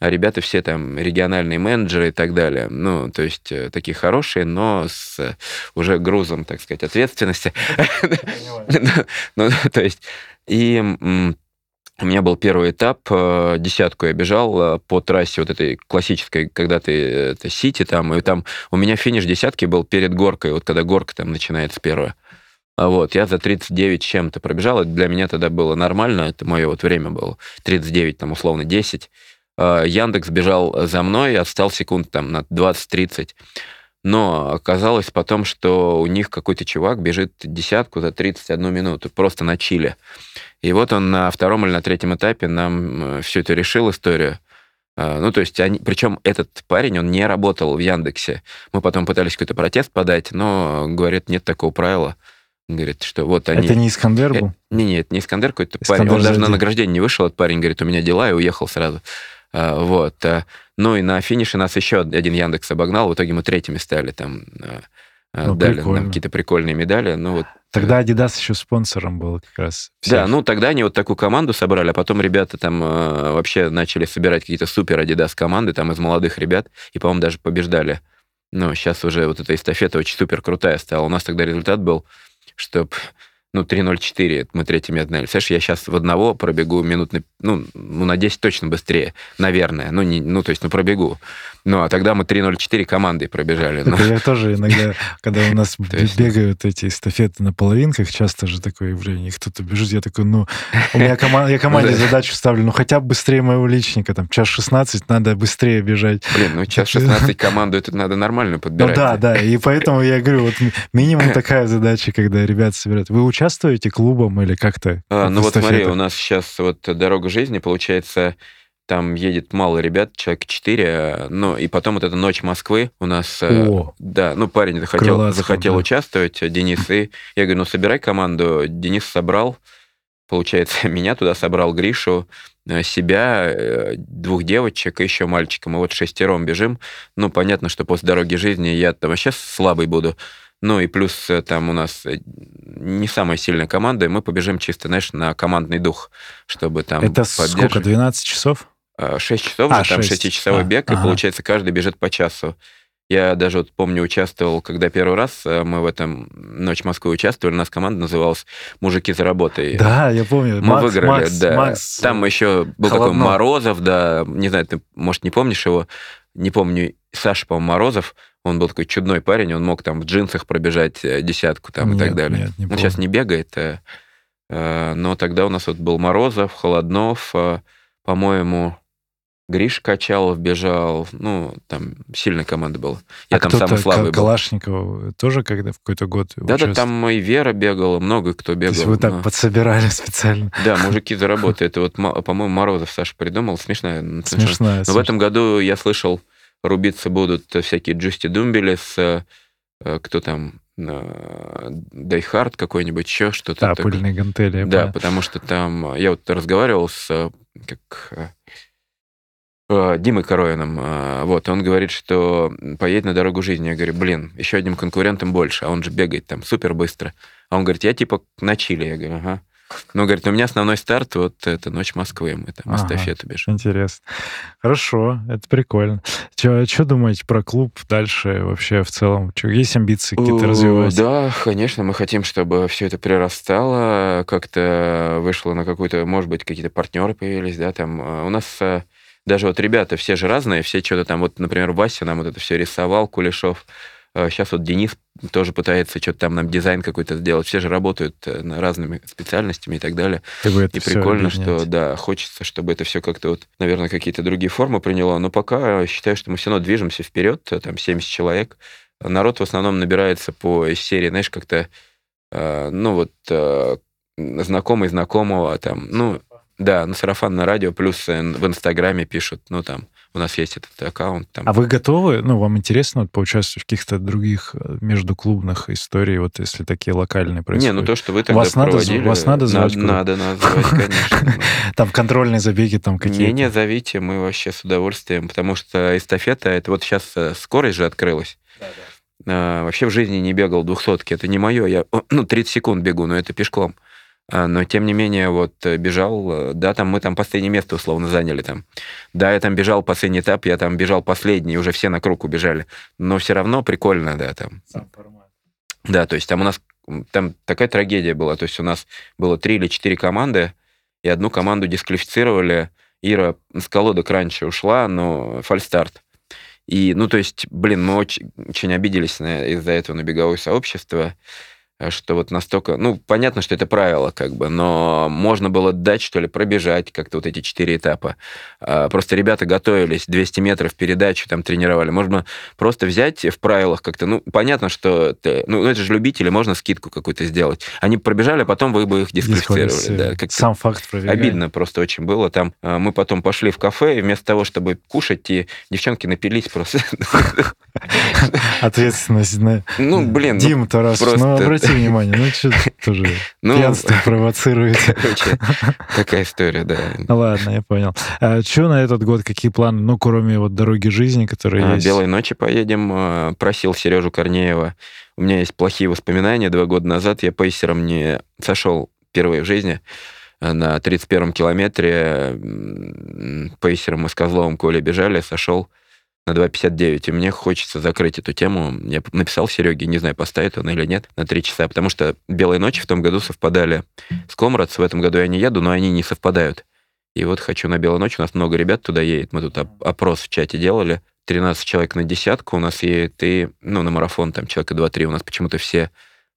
а ребята все там региональные менеджеры и так далее. Ну, то есть э, такие хорошие, но с э, уже грузом, так сказать, ответственности. Ну, то есть, и у меня был первый этап, э, десятку я бежал по трассе вот этой классической, когда ты, это Сити там, и там у меня финиш десятки был перед горкой, вот когда горка там начинается первая. Вот, я за 39 с чем-то пробежал, для меня тогда было нормально, это мое вот время было, 39, там, условно, 10. А, Яндекс бежал за мной, отстал секунд там на 20-30. Но оказалось потом, что у них какой-то чувак бежит десятку за 31 минуту, просто на чиле. И вот он на втором или на третьем этапе нам все это решил, историю. А, Ну, то есть, они, причем этот парень, он не работал в Яндексе. Мы потом пытались какой-то протест подать, но, говорит, нет такого правила. Говорит, что вот они... Это не Искандер Э, был? Не, нет, не Искандер какой-то парень. Он даже на награждение не вышел, этот парень говорит, у меня дела, и уехал сразу. А, Вот. а, Ну и на финише нас еще один Яндекс обогнал, в итоге мы третьими стали, там а, а, Ну, дали прикольно. нам какие-то прикольные медали. Ну вот. Тогда Адидас еще спонсором был как раз. Да, всех. ну тогда они вот такую команду собрали, а потом ребята там э, вообще начали собирать какие-то супер Adidas команды там из молодых ребят, и, по-моему, даже побеждали. Ну, сейчас уже вот эта эстафета очень супер крутая стала. У нас тогда результат был, чтоб ну, 3.04, мы третьими отняли. Представляешь, я сейчас в одного пробегу минут на, ну, ну, на 10 точно быстрее, наверное. Ну, не, ну, то есть, ну, пробегу. Ну, а тогда мы 3.04 командой пробежали. Ну, Это я тоже иногда, когда у нас бегают эти эстафеты на половинках, часто же такое явление, кто-то бежит, я такой, ну, у меня команда, я команде Да. задачу ставлю, ну, хотя бы быстрее моего личника, там, час 16, надо быстрее бежать. блин, ну, час 16 команду, это надо нормально Ну подбирать. да, да, и поэтому я говорю, вот ми- минимум такая задача, когда ребята собирают. Вы участвуете клубом или как-то? А, ну вот смотри, у нас сейчас вот дорога жизни, получается, там едет мало ребят, человек 4, ну, и потом вот эта ночь Москвы у нас... Э, О, да, ну, парень захотел, захотел да. участвовать, Денис, и я говорю, ну, собирай команду. Денис собрал, получается, меня туда собрал, Гришу, э, себя, двух девочек и еще мальчика. Мы вот шестером бежим. Ну, понятно, что после дороги жизни я там вообще слабый буду. Ну и плюс э, там у нас э, не самая сильная команда, и мы побежим чисто, знаешь, на командный дух, чтобы там... Это сколько, 12 часов? 6 а, часов, а, же, там 6-часовой а, бег, ага. и получается каждый бежит по часу. Я даже вот помню, участвовал, когда первый раз э, мы в этом «Ночь Москвы» участвовали, у нас команда называлась «Мужики за работой». Да, я помню. Мы Макс, выиграли, Макс, да. Макс Там еще был Холодно. такой Морозов, да, не знаю, ты, может, не помнишь его, не помню, Саша, по-моему, Морозов, он был такой чудной парень, он мог там в джинсах пробежать э, десятку там нет, и так далее. Нет, не он сейчас не бегает, э, э, но тогда у нас вот был Морозов, Холоднов, по-моему, Гриш Качалов бежал, ну, там сильная команда была. Я а там самый слабый Калашников был. тоже когда в какой-то год Да-да, там и Вера бегала, много кто бегал. То есть вы так но... подсобирали специально. Да, мужики за работу. Это вот, по-моему, Морозов Саша придумал. Смешная. Смешная. Но в этом году я слышал, рубиться будут всякие Dusty Dumbbells, э, кто там, Die Hard какой-нибудь, еще что-то. Да, такое. пыльные гантели. Да, понял. потому что там... Я вот разговаривал с как, э, Димой Коровиным, вот, он говорит, что поедет на дорогу жизни. Я говорю, блин, еще одним конкурентом больше, а он же бегает там супер быстро. А он говорит, я типа на Чили. Я говорю, ага. Ну, говорит, у меня основной старт вот это «Ночь Москвы», мы там ага, эстафету бежим. Интересно. Хорошо, это прикольно. Что думаете про клуб дальше вообще в целом? Чё, есть амбиции какие-то развивать? Да, конечно, мы хотим, чтобы все это прирастало, как-то вышло на какую-то, может быть, какие-то партнеры появились, да, там. А, у нас э, даже вот ребята все же разные, все что-то там, вот, например, Вася нам вот это все рисовал, Кулешов, Сейчас а, вот Денис тоже пытается что-то там нам дизайн какой-то сделать. Все же работают э, разными специальностями и так далее. И прикольно, что да, хочется, чтобы это все как-то вот, наверное, какие-то другие формы приняло. Но пока считаю, что мы все равно движемся вперед, там 70 человек. Народ в основном набирается по серии, знаешь, как-то, э, ну вот, э, знакомый знакомого, там, ну, да, на сарафан на радио, плюс в Инстаграме пишут, ну, там, у нас есть этот аккаунт. Там. А вы готовы, ну, вам интересно вот, поучаствовать в каких-то других э, междуклубных историях, вот если такие локальные происходят? Не, ну то, что вы тогда вас проводили... Надо, вас надо звать? Надо, надо, надо звать, конечно. Там контрольные забеги там какие-то? Не-не, зовите, мы вообще с удовольствием, потому что эстафета, это вот сейчас э, скорость же открылась. А, вообще в жизни не бегал двухсотки, это не мое, я, ну, 30 секунд бегу, но это пешком. А, но, тем не менее, вот э, бежал, э, да, там мы там последнее место условно заняли там. Да, я там бежал последний этап, я там бежал последний, уже все на круг убежали. Но все равно прикольно, да, там. Сам формат. Да, то есть там у нас там такая трагедия была. То есть у нас было три или четыре команды, и одну команду дисквалифицировали. Ира с колодок раньше ушла, но фальстарт. И, ну, то есть, блин, мы очень, очень обиделись из-за этого на беговое сообщество. Э, что вот настолько... Ну, понятно, что это правило, как бы, но можно было дать, что ли, пробежать как-то вот эти четыре этапа. А, просто ребята готовились, 200 метров передачу там тренировали. Можно просто взять в правилах как-то... Ну, понятно, что... Это, ну, это же любители, можно скидку какую-то сделать. Они пробежали, а потом вы бы их дисквалифицировали. Да, как Сам факт проверяли. Обидно просто очень было. Там э, мы потом пошли в кафе, и вместо того, чтобы кушать, и девчонки напились просто. Ответственность. Ну, блин. Дим Тарасов, ну, обрати обрати внимание, ну что тоже ну, пьянство провоцируете. Короче, такая история, да. Ну ладно, я понял. А что на этот год, какие планы, ну кроме вот дороги жизни, которые а, есть? Белой ночи поедем, а, просил Сережу Корнеева. У меня есть плохие воспоминания. Два года назад я пейсером не сошел впервые в жизни а, на 31-м километре пейсером мы с Козловым Коля бежали, сошел на 2.59, и мне хочется закрыть эту тему. Я написал Сереге, не знаю, поставит он или нет, на 3 часа, потому что «Белые ночи» в том году совпадали с Комрадс, в этом году я не еду, но они не совпадают. И вот хочу на «Белую ночь», у нас много ребят туда едет, мы тут опрос в чате делали, 13 человек на десятку у нас едет, и, ну, на марафон там человека 2-3, у нас почему-то все,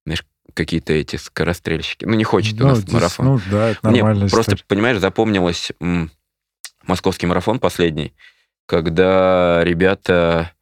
знаешь, какие-то эти скорострельщики. Ну, не хочет ну, у нас здесь, марафон. Ну, да, это нормально. Просто, понимаешь, запомнилось м, московский марафон последний, когда ребята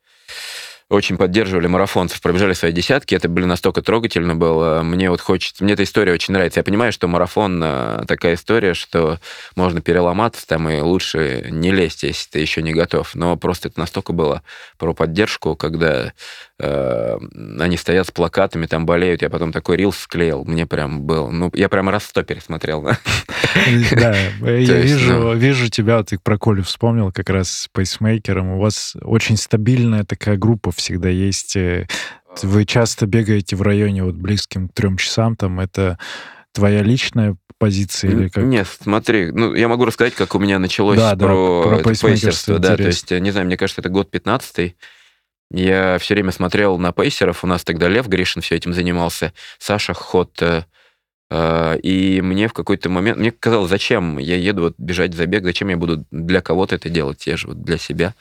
очень поддерживали марафонцев, пробежали свои десятки. Это, блин, настолько трогательно было. Мне вот хочется... Мне эта история очень нравится. Я понимаю, что марафон э, такая история, что можно переломаться там, и лучше не лезть, если ты еще не готов. Но просто это настолько было про поддержку, когда они стоят с плакатами, там болеют. Я потом такой рилс склеил. Мне прям был... Ну, я прям раз сто пересмотрел. Да, я вижу, ну. вижу тебя, ты про Колю вспомнил как раз с пейсмейкером. У вас очень стабильная такая группа всегда есть. Э, вы часто бегаете в районе вот близким к трем часам, там это твоя личная позиция или как? Нет, смотри, ну, я могу рассказать, как у меня началось да, про, да, про пейсерство. Да, то есть, не знаю, мне кажется, это год 15 Я все время смотрел на пейсеров, у нас тогда Лев Гришин все этим занимался, Саша Ход, э, э, и мне в какой-то момент, мне казалось, зачем я еду вот бежать забег, зачем я буду для кого-то это делать, я же вот для себя.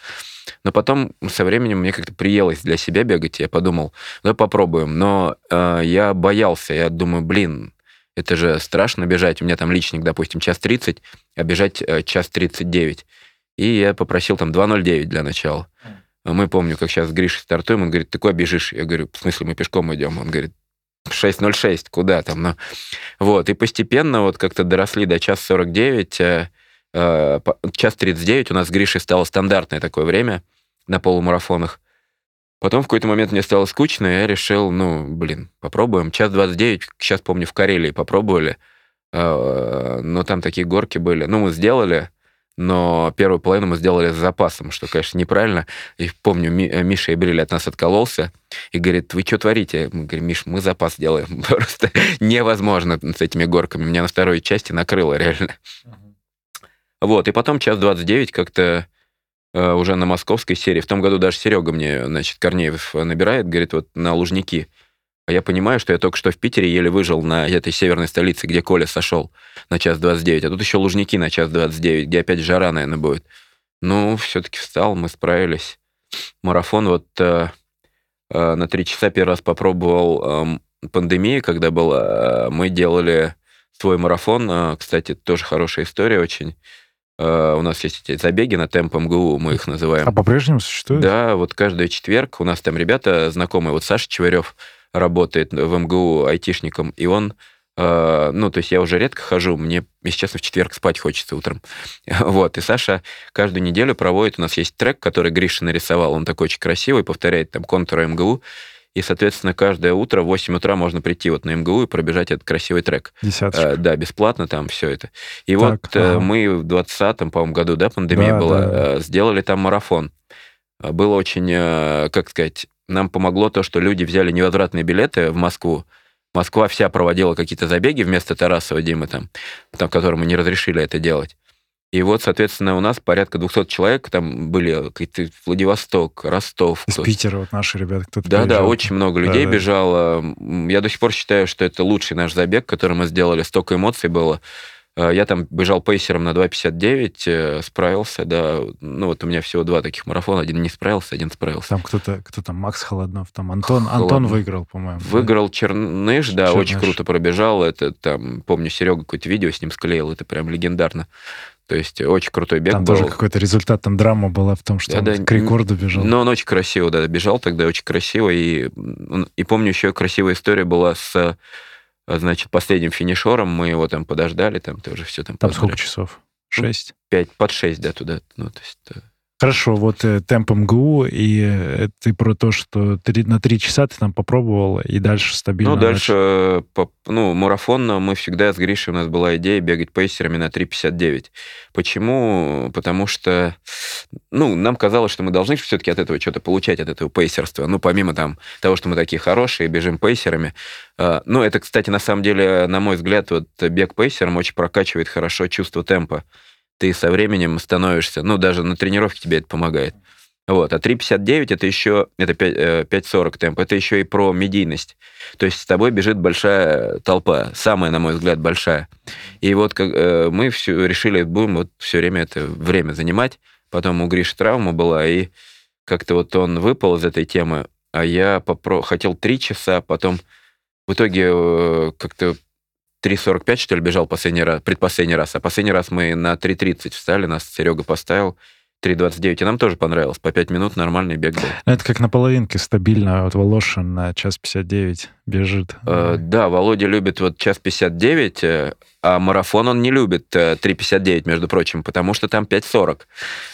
Но потом со временем мне как-то приелось для себя бегать, и я подумал, давай попробуем. Но э, я боялся, я думаю, блин, это же страшно бежать. У меня там личник, допустим, час 30, а бежать э, час 39. И я попросил там 2.09 для начала. Мы помню, как сейчас с Гришей стартуем, он говорит, ты куда бежишь? Я говорю, в смысле, мы пешком идем? Он говорит, 6.06, куда там? Ну, вот, и постепенно вот как-то доросли до час 49, Э, час 39 у нас с Гришей стало стандартное такое время на полумарафонах. Потом в какой-то момент мне стало скучно, и я решил, ну, блин, попробуем. Час 29, сейчас помню, в Карелии попробовали, э, но там такие горки были. Ну, мы сделали, но первую половину мы сделали с запасом, что, конечно, неправильно. И помню, э, Миша Эбриль от нас откололся и говорит, вы что творите? Мы говорим, Миш, мы запас делаем. Просто невозможно с этими горками. Меня на второй части накрыло реально. Вот, и потом час 29 как-то э, уже на московской серии. В том году даже Серега мне, значит, Корнеев набирает, говорит, вот на Лужники. А я понимаю, что я только что в Питере еле выжил на этой северной столице, где Коля сошел на час 29. А тут еще Лужники на час 29, где опять жара, наверное, будет. Ну, все-таки встал, мы справились. Марафон вот э, э, на три часа первый раз попробовал э, пандемии, когда была. Э, мы делали свой марафон. Э, кстати, тоже хорошая история очень. Uh, у нас есть эти забеги на темп МГУ, мы их называем. А по-прежнему существует? Да, вот каждый четверг у нас там ребята знакомые, вот Саша Чеварев работает в МГУ айтишником, и он, uh, ну, то есть я уже редко хожу, мне, если честно, в четверг спать хочется утром. вот, и Саша каждую неделю проводит, у нас есть трек, который Гриша нарисовал, он такой очень красивый, повторяет там контуры МГУ, и, соответственно, каждое утро в 8 утра можно прийти вот на МГУ и пробежать этот красивый трек. Десяточка. Э, да, бесплатно там все это. И так, вот э, ага. мы в 20-м, по-моему, году, да, пандемия да, была, да. Э, сделали там марафон. Было очень, э, как сказать, нам помогло то, что люди взяли невозвратные билеты в Москву. Москва вся проводила какие-то забеги вместо Тарасова Димы там, там которому не разрешили это делать. И вот, соответственно, у нас порядка 200 человек, там были какие-то Владивосток, Ростов. Из Питера вот наши ребята кто-то Да, приезжал. да, очень много людей да, бежало. Я до сих пор считаю, что это лучший наш забег, который мы сделали. Столько эмоций было. Э, я там бежал пейсером на 2.59, э, справился, да. Ну, вот у меня всего два таких марафона. Один не справился, один справился. Там кто-то, кто там, Макс Холоднов, там Антон, Холоднов. Антон выиграл, по-моему. Выиграл да? Черныш, да, Черныш. очень круто пробежал. Это там, помню, Серега какое-то видео с ним склеил, это прям легендарно. То есть очень крутой бег там был. тоже какой-то результат, там драма была в том, что да, он да, к рекорду бежал. Но он очень красиво, да, бежал тогда очень красиво. И, и помню, еще красивая история была с, значит, последним финишером. Мы его там подождали, там тоже все там... Там сколько часов? Ну, шесть? Пять, под шесть, да, туда. Ну, то есть, Хорошо, вот э, темп МГУ, и э, ты про то, что три, на три часа ты там попробовал, и дальше стабильно... Ну, дальше, э, по, ну, марафон мы всегда с Гришей, у нас была идея бегать пейсерами на 3.59. Почему? Потому что, ну, нам казалось, что мы должны все-таки от этого что-то получать, от этого пейсерства. Ну, помимо там того, что мы такие хорошие, бежим пейсерами. Ну, это, кстати, на самом деле, на мой взгляд, вот бег пейсером очень прокачивает хорошо чувство темпа ты со временем становишься, ну, даже на тренировке тебе это помогает. Вот. А 3.59 это еще, это 5.40 э, темп, это еще и про медийность. То есть с тобой бежит большая толпа, самая, на мой взгляд, большая. И вот как, э, мы все решили, будем вот все время это время занимать. Потом у Гриши травма была, и как-то вот он выпал из этой темы, а я попро... хотел 3 часа, потом в итоге э, как-то 3.45, что ли, бежал последний раз, предпоследний раз, а последний раз мы на 3.30 встали, нас Серега поставил, 3.29, и нам тоже понравилось. По 5 минут нормальный бег был. Это как на половинке стабильно. Вот Волошин на час 59 бежит. Э, да, Володя любит вот час 59, э, а марафон он не любит э, 3.59, между прочим, потому что там 5.40.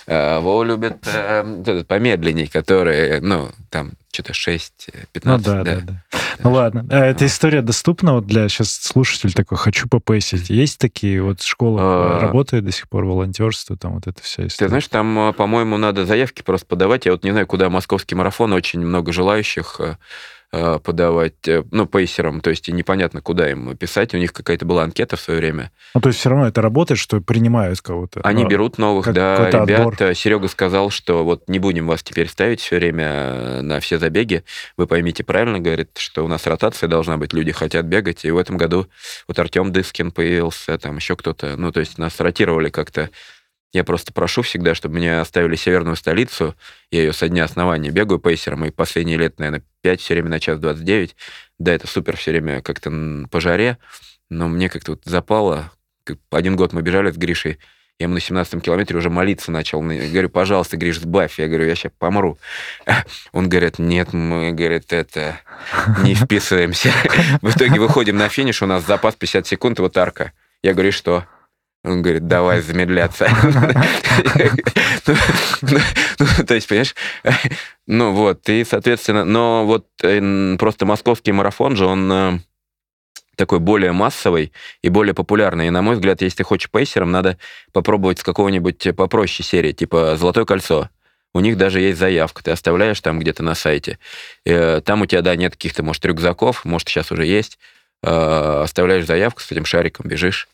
Э, Вова любит э, помедленней, который, ну, там что-то 6-15. Ну да, да, да. Ну ладно. А эта история доступна вот для сейчас слушатель такой, хочу попейсить. Есть такие вот школы, А. работает до сих пор волонтерство, там вот эта вся Ты история. знаешь, там, э, по-моему, надо заявки просто подавать. Я вот не знаю, куда московский марафон, очень много желающих э, э, подавать, э, ну, пейсерам, то есть непонятно, куда им писать. У них какая-то была анкета в свое время. Ну, то есть все равно это работает, что принимают кого-то. Они Но- берут новых, как- да, ребят. отбор. Серега сказал, что вот не будем вас теперь ставить все время э, на все забеги. Вы поймите правильно, говорит, что у нас ротация должна быть, люди хотят бегать. И в этом году вот Артем Дыскин появился, там еще кто-то. Ну, то есть нас ротировали как-то. Я просто прошу всегда, чтобы меня оставили северную столицу. Я ее со дня основания бегаю пейсером, и последние лет, наверное, 5 все время на час 29. Да, это супер все время как-то по жаре, но мне как-то вот запало. Один год мы бежали с Гришей, я ему на 17 километре уже молиться начал. Я говорю, пожалуйста, Гриш, сбавь. Я говорю, я сейчас помру. Он говорит, нет, мы, говорит, это, не вписываемся. В итоге выходим на финиш, у нас запас 50 секунд, вот арка. Я говорю, «И что? Он говорит, давай замедляться. Ну, То есть, понимаешь, ну вот, и, соответственно, но вот э, просто московский марафон же, он э, такой более массовый и более популярный. И, на мой взгляд, если ты хочешь пейсером, надо попробовать с какого-нибудь попроще серии, типа «Золотое кольцо». У них даже есть заявка, ты оставляешь там где-то на сайте. Э, Там у тебя, да, нет каких-то, может, рюкзаков, может, сейчас уже есть. Э, Оставляешь заявку, с этим шариком бежишь.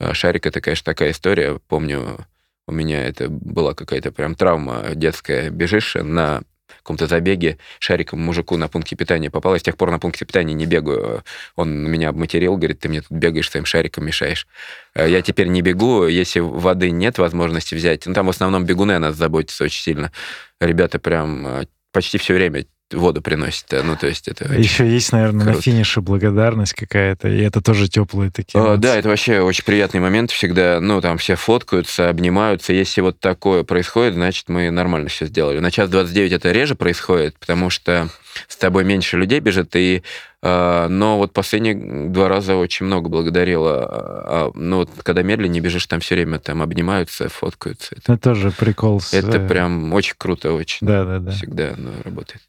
Э, Шарик — это, конечно, такая история. Помню, у меня это была какая-то прям травма детская. Бежишь на каком-то забеге, шариком мужику на пункте питания попал. Я с тех пор на пункте питания не бегаю. Он меня обматерил, говорит, ты мне тут бегаешь своим шариком, мешаешь. Э, Я теперь не бегу, если воды нет возможности взять. Ну, там в основном бегуны о нас заботятся очень сильно. Ребята прям э, почти все время воду приносят. Э, Ну, то есть это... очень- Еще есть, наверное, на круто. финише благодарность какая-то, и это тоже теплые такие. А, эмоции. Да, это вообще очень приятный момент всегда. Ну, там все фоткаются, обнимаются. Если вот такое происходит, значит, мы нормально все сделали. На час 29 это реже происходит, потому что с тобой меньше людей бежит, и, а, но вот последние два раза очень много благодарила. А, ну, вот когда медленнее бежишь, там все время там обнимаются, фоткаются. Это, Это тоже прикол. с, это э, прям очень круто, очень. Да, да, да. Всегда оно работает.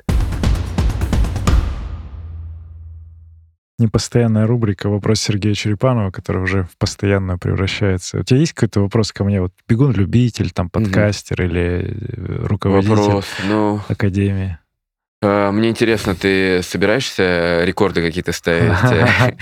Непостоянная рубрика «Вопрос Сергея Черепанова», которая уже в постоянную превращается. У тебя есть какой-то вопрос ко мне? Вот бегун-любитель, там, подкастер или э, руководитель Вопрос. Ну, академии? А, Мне интересно, ты собираешься рекорды какие-то ставить?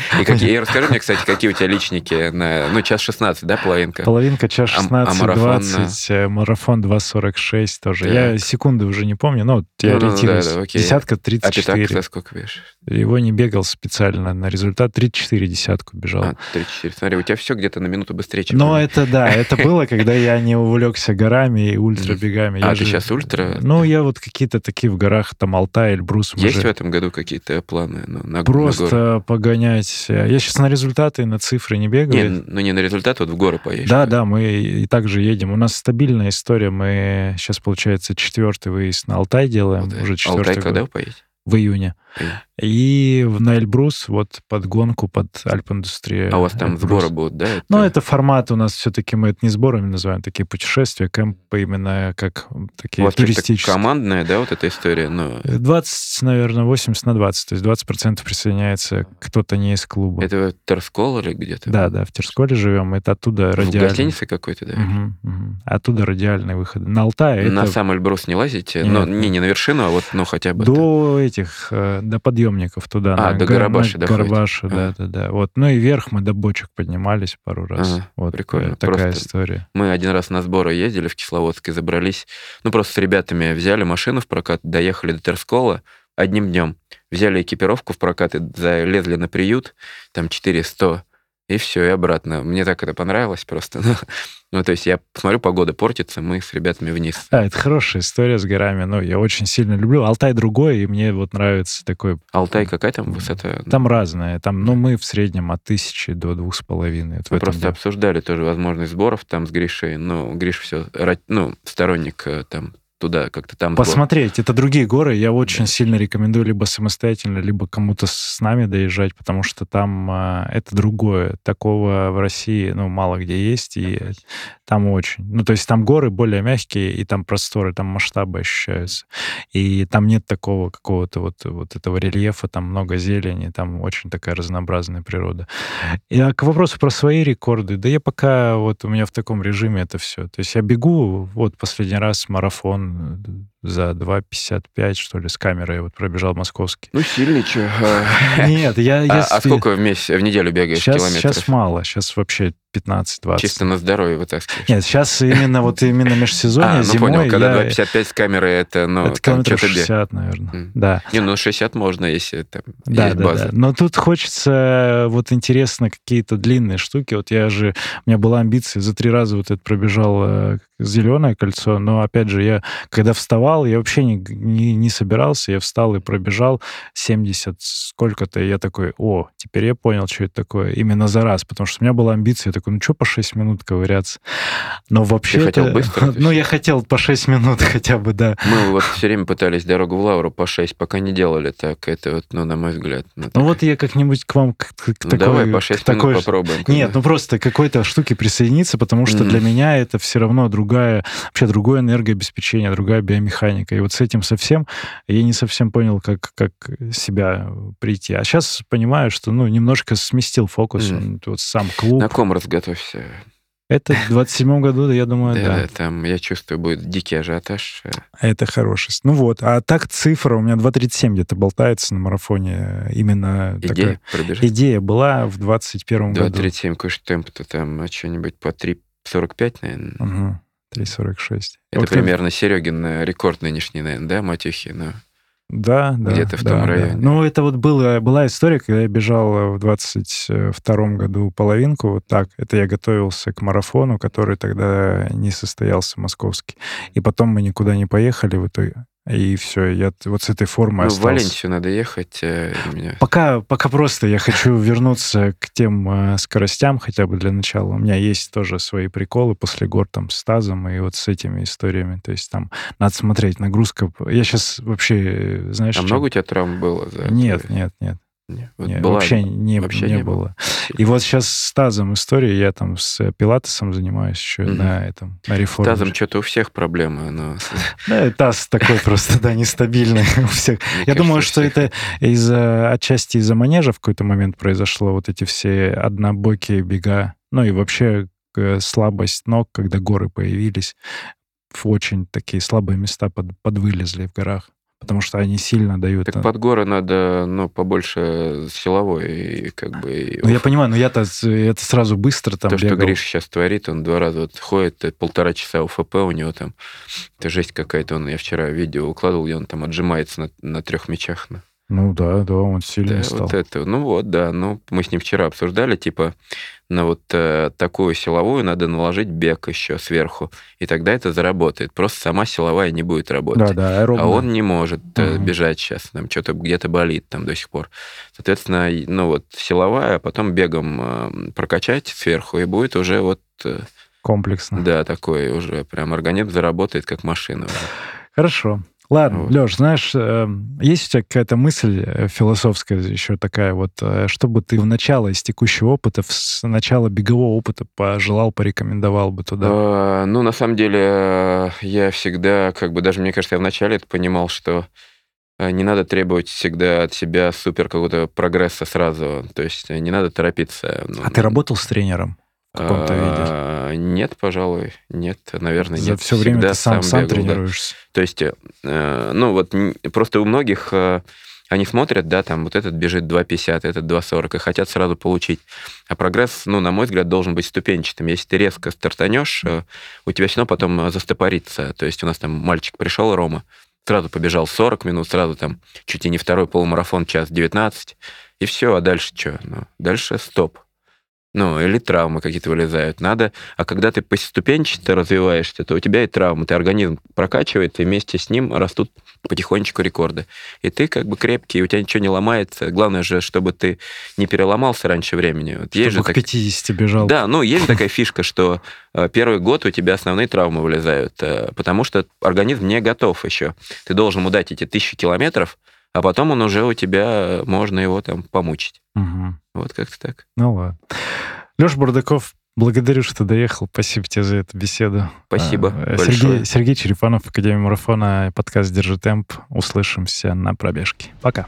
И какие? И расскажи мне, кстати, какие у тебя личники на, ну, час 16, да, половинка? Половинка час А- а 16, марафон, 20, э, марафон 2.46 тоже. Так. Я секунды уже не помню, но я Ну-ну-ну, ориентируюсь. да, да, окей. Десятка А ты так 34. за сколько бежишь? Его не бегал специально на результат. 34 десятку бежал. А, 34. Смотри, у тебя все где-то на минуту быстрее, чем Но это да, это было, когда я не увлекся горами и ультрабегами. А ты сейчас ультра? Ну, я вот какие-то такие в горах, там Алтай, Эльбрус. Есть же в этом году какие-то планы ну, на, на горы? Просто погонять. Я сейчас на результаты, на цифры не Не, бегаю. ну не на результат, вот в горы поедешь. Да, да, мы и так же едем. У нас стабильная история. Мы сейчас, получается, четвертый выезд на Алтай делаем. Алтай. Уже четвертый Алтай год. когда вы поедете? В июне. Июнь. И в- на Эльбрус, вот под гонку, под Альп-индустрию. А у вас там Эльбрус. сборы будут, да? Ну, это формат у нас все-таки, мы это не сборами называем, такие путешествия, кемпы именно как У такие вас как-то туристические. командная, да, вот эта история? Ну, 20, наверное, 80 на 20. То есть 20% присоединяется кто-то не из клуба. это Терскол или где-то? Да, да, в Терсколе живем. Это оттуда В радиальный. гостинице какой-то, да? Мгм, мгм. Оттуда радиальные выходы. На Алтае На это сам Эльбрус не лазите? Нет, нет. не, не на вершину, а вот, ну, хотя бы... там. до этих, э, до подъемников туда. А, на до Гар- Гарабаши на? Гарабаши, да, да, да. Вот. Ну и вверх мы до бочек поднимались пару раз. Ага, вот прикольно. э, такая Просто история. Мы один раз на сборы ездили в Кисловодск и забрались. Ну, просто с ребятами взяли машину в прокат, доехали до Терскола одним днем. Взяли экипировку в прокат и залезли на приют. Там 400 и все, и обратно. Мне так это понравилось просто. Ну, то есть я посмотрю, погода портится, мы с ребятами вниз. А, это хорошая история с горами. Ну, я очень сильно люблю. Алтай другой, и мне вот нравится такой... Алтай какая там высота? Там разная. Там, ну, мы в среднем от тысячи до двух с половиной. Мы просто деле. обсуждали тоже возможность сборов там с Гришей. Ну, Гриш все, ну, сторонник э, там туда как-то там. Посмотреть, было. это другие горы. Я очень да. сильно рекомендую либо самостоятельно, либо кому-то с нами доезжать, потому что там э, это другое. Такого в России, ну, мало где есть, и там очень. Ну, то есть там горы более мягкие, и там просторы, там масштабы ощущаются. И там нет такого какого-то вот, вот этого рельефа, там много зелени, там очень такая разнообразная природа. И а к вопросу про свои рекорды, да я пока вот у меня в таком режиме это все. То есть я бегу, вот последний раз марафон Uh, de, за 2,55, что ли, с камерой вот пробежал московский. Ну, сильный, что. Нет, я... я а, а сколько в месяц, в неделю бегаешь сейчас, километров? Сейчас мало, сейчас вообще 15-20. Чисто на здоровье вытаскиваешь? Нет, сейчас именно вот именно межсезонье, а, ну зимой понял, когда я... 2,55 с камерой, это, ну, это километров 60, наверное, mm. да. Не, ну 60 можно, если там да, есть да, база. Да. Но тут хочется, вот интересно, какие-то длинные штуки. Вот я же, у меня была амбиция, за три раза вот это пробежал э, зеленое кольцо, но, опять же, я, когда вставал, я вообще не, не, не собирался, я встал и пробежал 70 сколько-то, и я такой, о, теперь я понял, что это такое, именно за раз, потому что у меня была амбиция, я такой, ну что по 6 минут ковыряться. Но вообще... Ты хотел быстро? Ну, я хотел по 6 минут хотя бы, да. Мы вот все время пытались дорогу в Лавру по 6, пока не делали так. Это вот, ну, на мой взгляд. Ну, ну вот я как-нибудь к вам к, к ну, такой... давай по 6 такой... минут попробуем. Нет, ну просто какой-то штуки присоединиться, потому что mm. для меня это все равно другая, вообще другое энергообеспечение, другая биомеханика. И вот с этим совсем я не совсем понял, как, как себя прийти. А сейчас понимаю, что, ну, немножко сместил фокус. Mm. Вот сам клуб. На ком разготовься? Это в 27 году, я думаю, да. Да, там, я чувствую, будет дикий ажиотаж. Это хороший. Ну вот, а так цифра у меня 2.37 где-то болтается на марафоне. Именно Идея такая... пробежать? Идея была в 21 году. 2.37, какой же темп-то там, а что-нибудь по 3.45, наверное? Угу, 3.46. Это вот примерно как... Серегин рекорд нынешний, наверное, да, Матюхи? Ну. Да, да. Где-то в да, том районе. Да. Ну, это вот было, была история, когда я бежал в 22 году половинку, вот так. Это я готовился к марафону, который тогда не состоялся, московский. И потом мы никуда не поехали в итоге. И все, я вот с этой формой ну, остался. в Валенсию надо ехать. Э, меня... пока, пока просто я хочу вернуться к тем э, скоростям хотя бы для начала. У меня есть тоже свои приколы после гор там с тазом и вот с этими историями. То есть там надо смотреть, нагрузка. Я сейчас вообще, э, знаешь... А чем... много у тебя травм было? За нет, нет, нет. Нет, вот Нет, была, вообще не, вообще не, не было. было. И вот сейчас с тазом история, я там с пилатесом занимаюсь еще mm-hmm. на этом, на реформе. С тазом что-то у всех проблемы. Но... Да, таз такой просто, да, нестабильный у всех. Я думаю, что это из-за, отчасти из-за манежа в какой-то момент произошло, вот эти все однобокие бега, ну и вообще э, слабость ног, когда горы появились, в очень такие слабые места под, подвылезли в горах потому что они сильно дают... Так под горы надо, ну, побольше силовой, как бы... Ну, я понимаю, но я-то это сразу быстро там То, бегал. что Гриш сейчас творит, он два раза вот ходит, полтора часа УФП у него там, это жесть какая-то, он, я вчера видео укладывал, где он там отжимается на, на трех мячах. На. Ну да, да, он сильный да, стал. Вот это, ну вот, да, ну мы с ним вчера обсуждали, типа, на вот э, такую силовую надо наложить бег еще сверху, и тогда это заработает. Просто сама силовая не будет работать. Да, да, аэробно. А он не может э, угу. бежать сейчас, там что-то где-то болит там до сих пор. Соответственно, ну вот силовая, а потом бегом э, прокачать сверху, и будет уже вот... Э, Комплексно. Да, такой уже прям организм заработает как машина. Хорошо. Ладно, вот. Леш, знаешь, эм, есть у тебя какая-то мысль э, философская еще такая, вот, э, чтобы ты в начало из текущего опыта, с начала бегового опыта пожелал, порекомендовал бы туда? А, ну, на самом деле, э, я всегда, как бы, даже, мне кажется, я вначале это понимал, что не надо требовать всегда от себя супер какого-то прогресса сразу. То есть не надо торопиться. Ну, а ты работал с тренером? В каком-то виде? А, нет, пожалуй, нет, наверное, За нет. все время ты сам, сам, бегал, тренируешься. Да. То есть, э, ну вот просто у многих э, они смотрят, да, там вот этот бежит 2,50, этот 2,40, и хотят сразу получить. А прогресс, ну, на мой взгляд, должен быть ступенчатым. Если ты резко стартанешь, э, у тебя все равно потом застопорится. То есть у нас там мальчик пришел, Рома, сразу побежал 40 минут, сразу там чуть ли не второй полумарафон, час 19, и все, а дальше что? Ну, дальше стоп. Ну, или травмы какие-то вылезают. Надо, а когда ты поступенчато развиваешься, то у тебя и травмы, ты организм прокачивает, и вместе с ним растут потихонечку рекорды. И ты как бы крепкий, у тебя ничего не ломается. Главное же, чтобы ты не переломался раньше времени. Вот есть чтобы же к так... 50 бежал. Да, ну, есть такая фишка, что э, первый год у тебя основные травмы вылезают, э, потому что организм не готов еще. Ты должен ему дать эти тысячи километров, а потом он уже у тебя, можно его там помучить. Угу. Вот как-то так. Ну ладно. Леша Бардаков, благодарю, что доехал. Спасибо тебе за эту беседу. Спасибо а, Сергей. Сергей Черепанов, Академия марафона, подкаст «Держи темп». Услышимся на пробежке. Пока.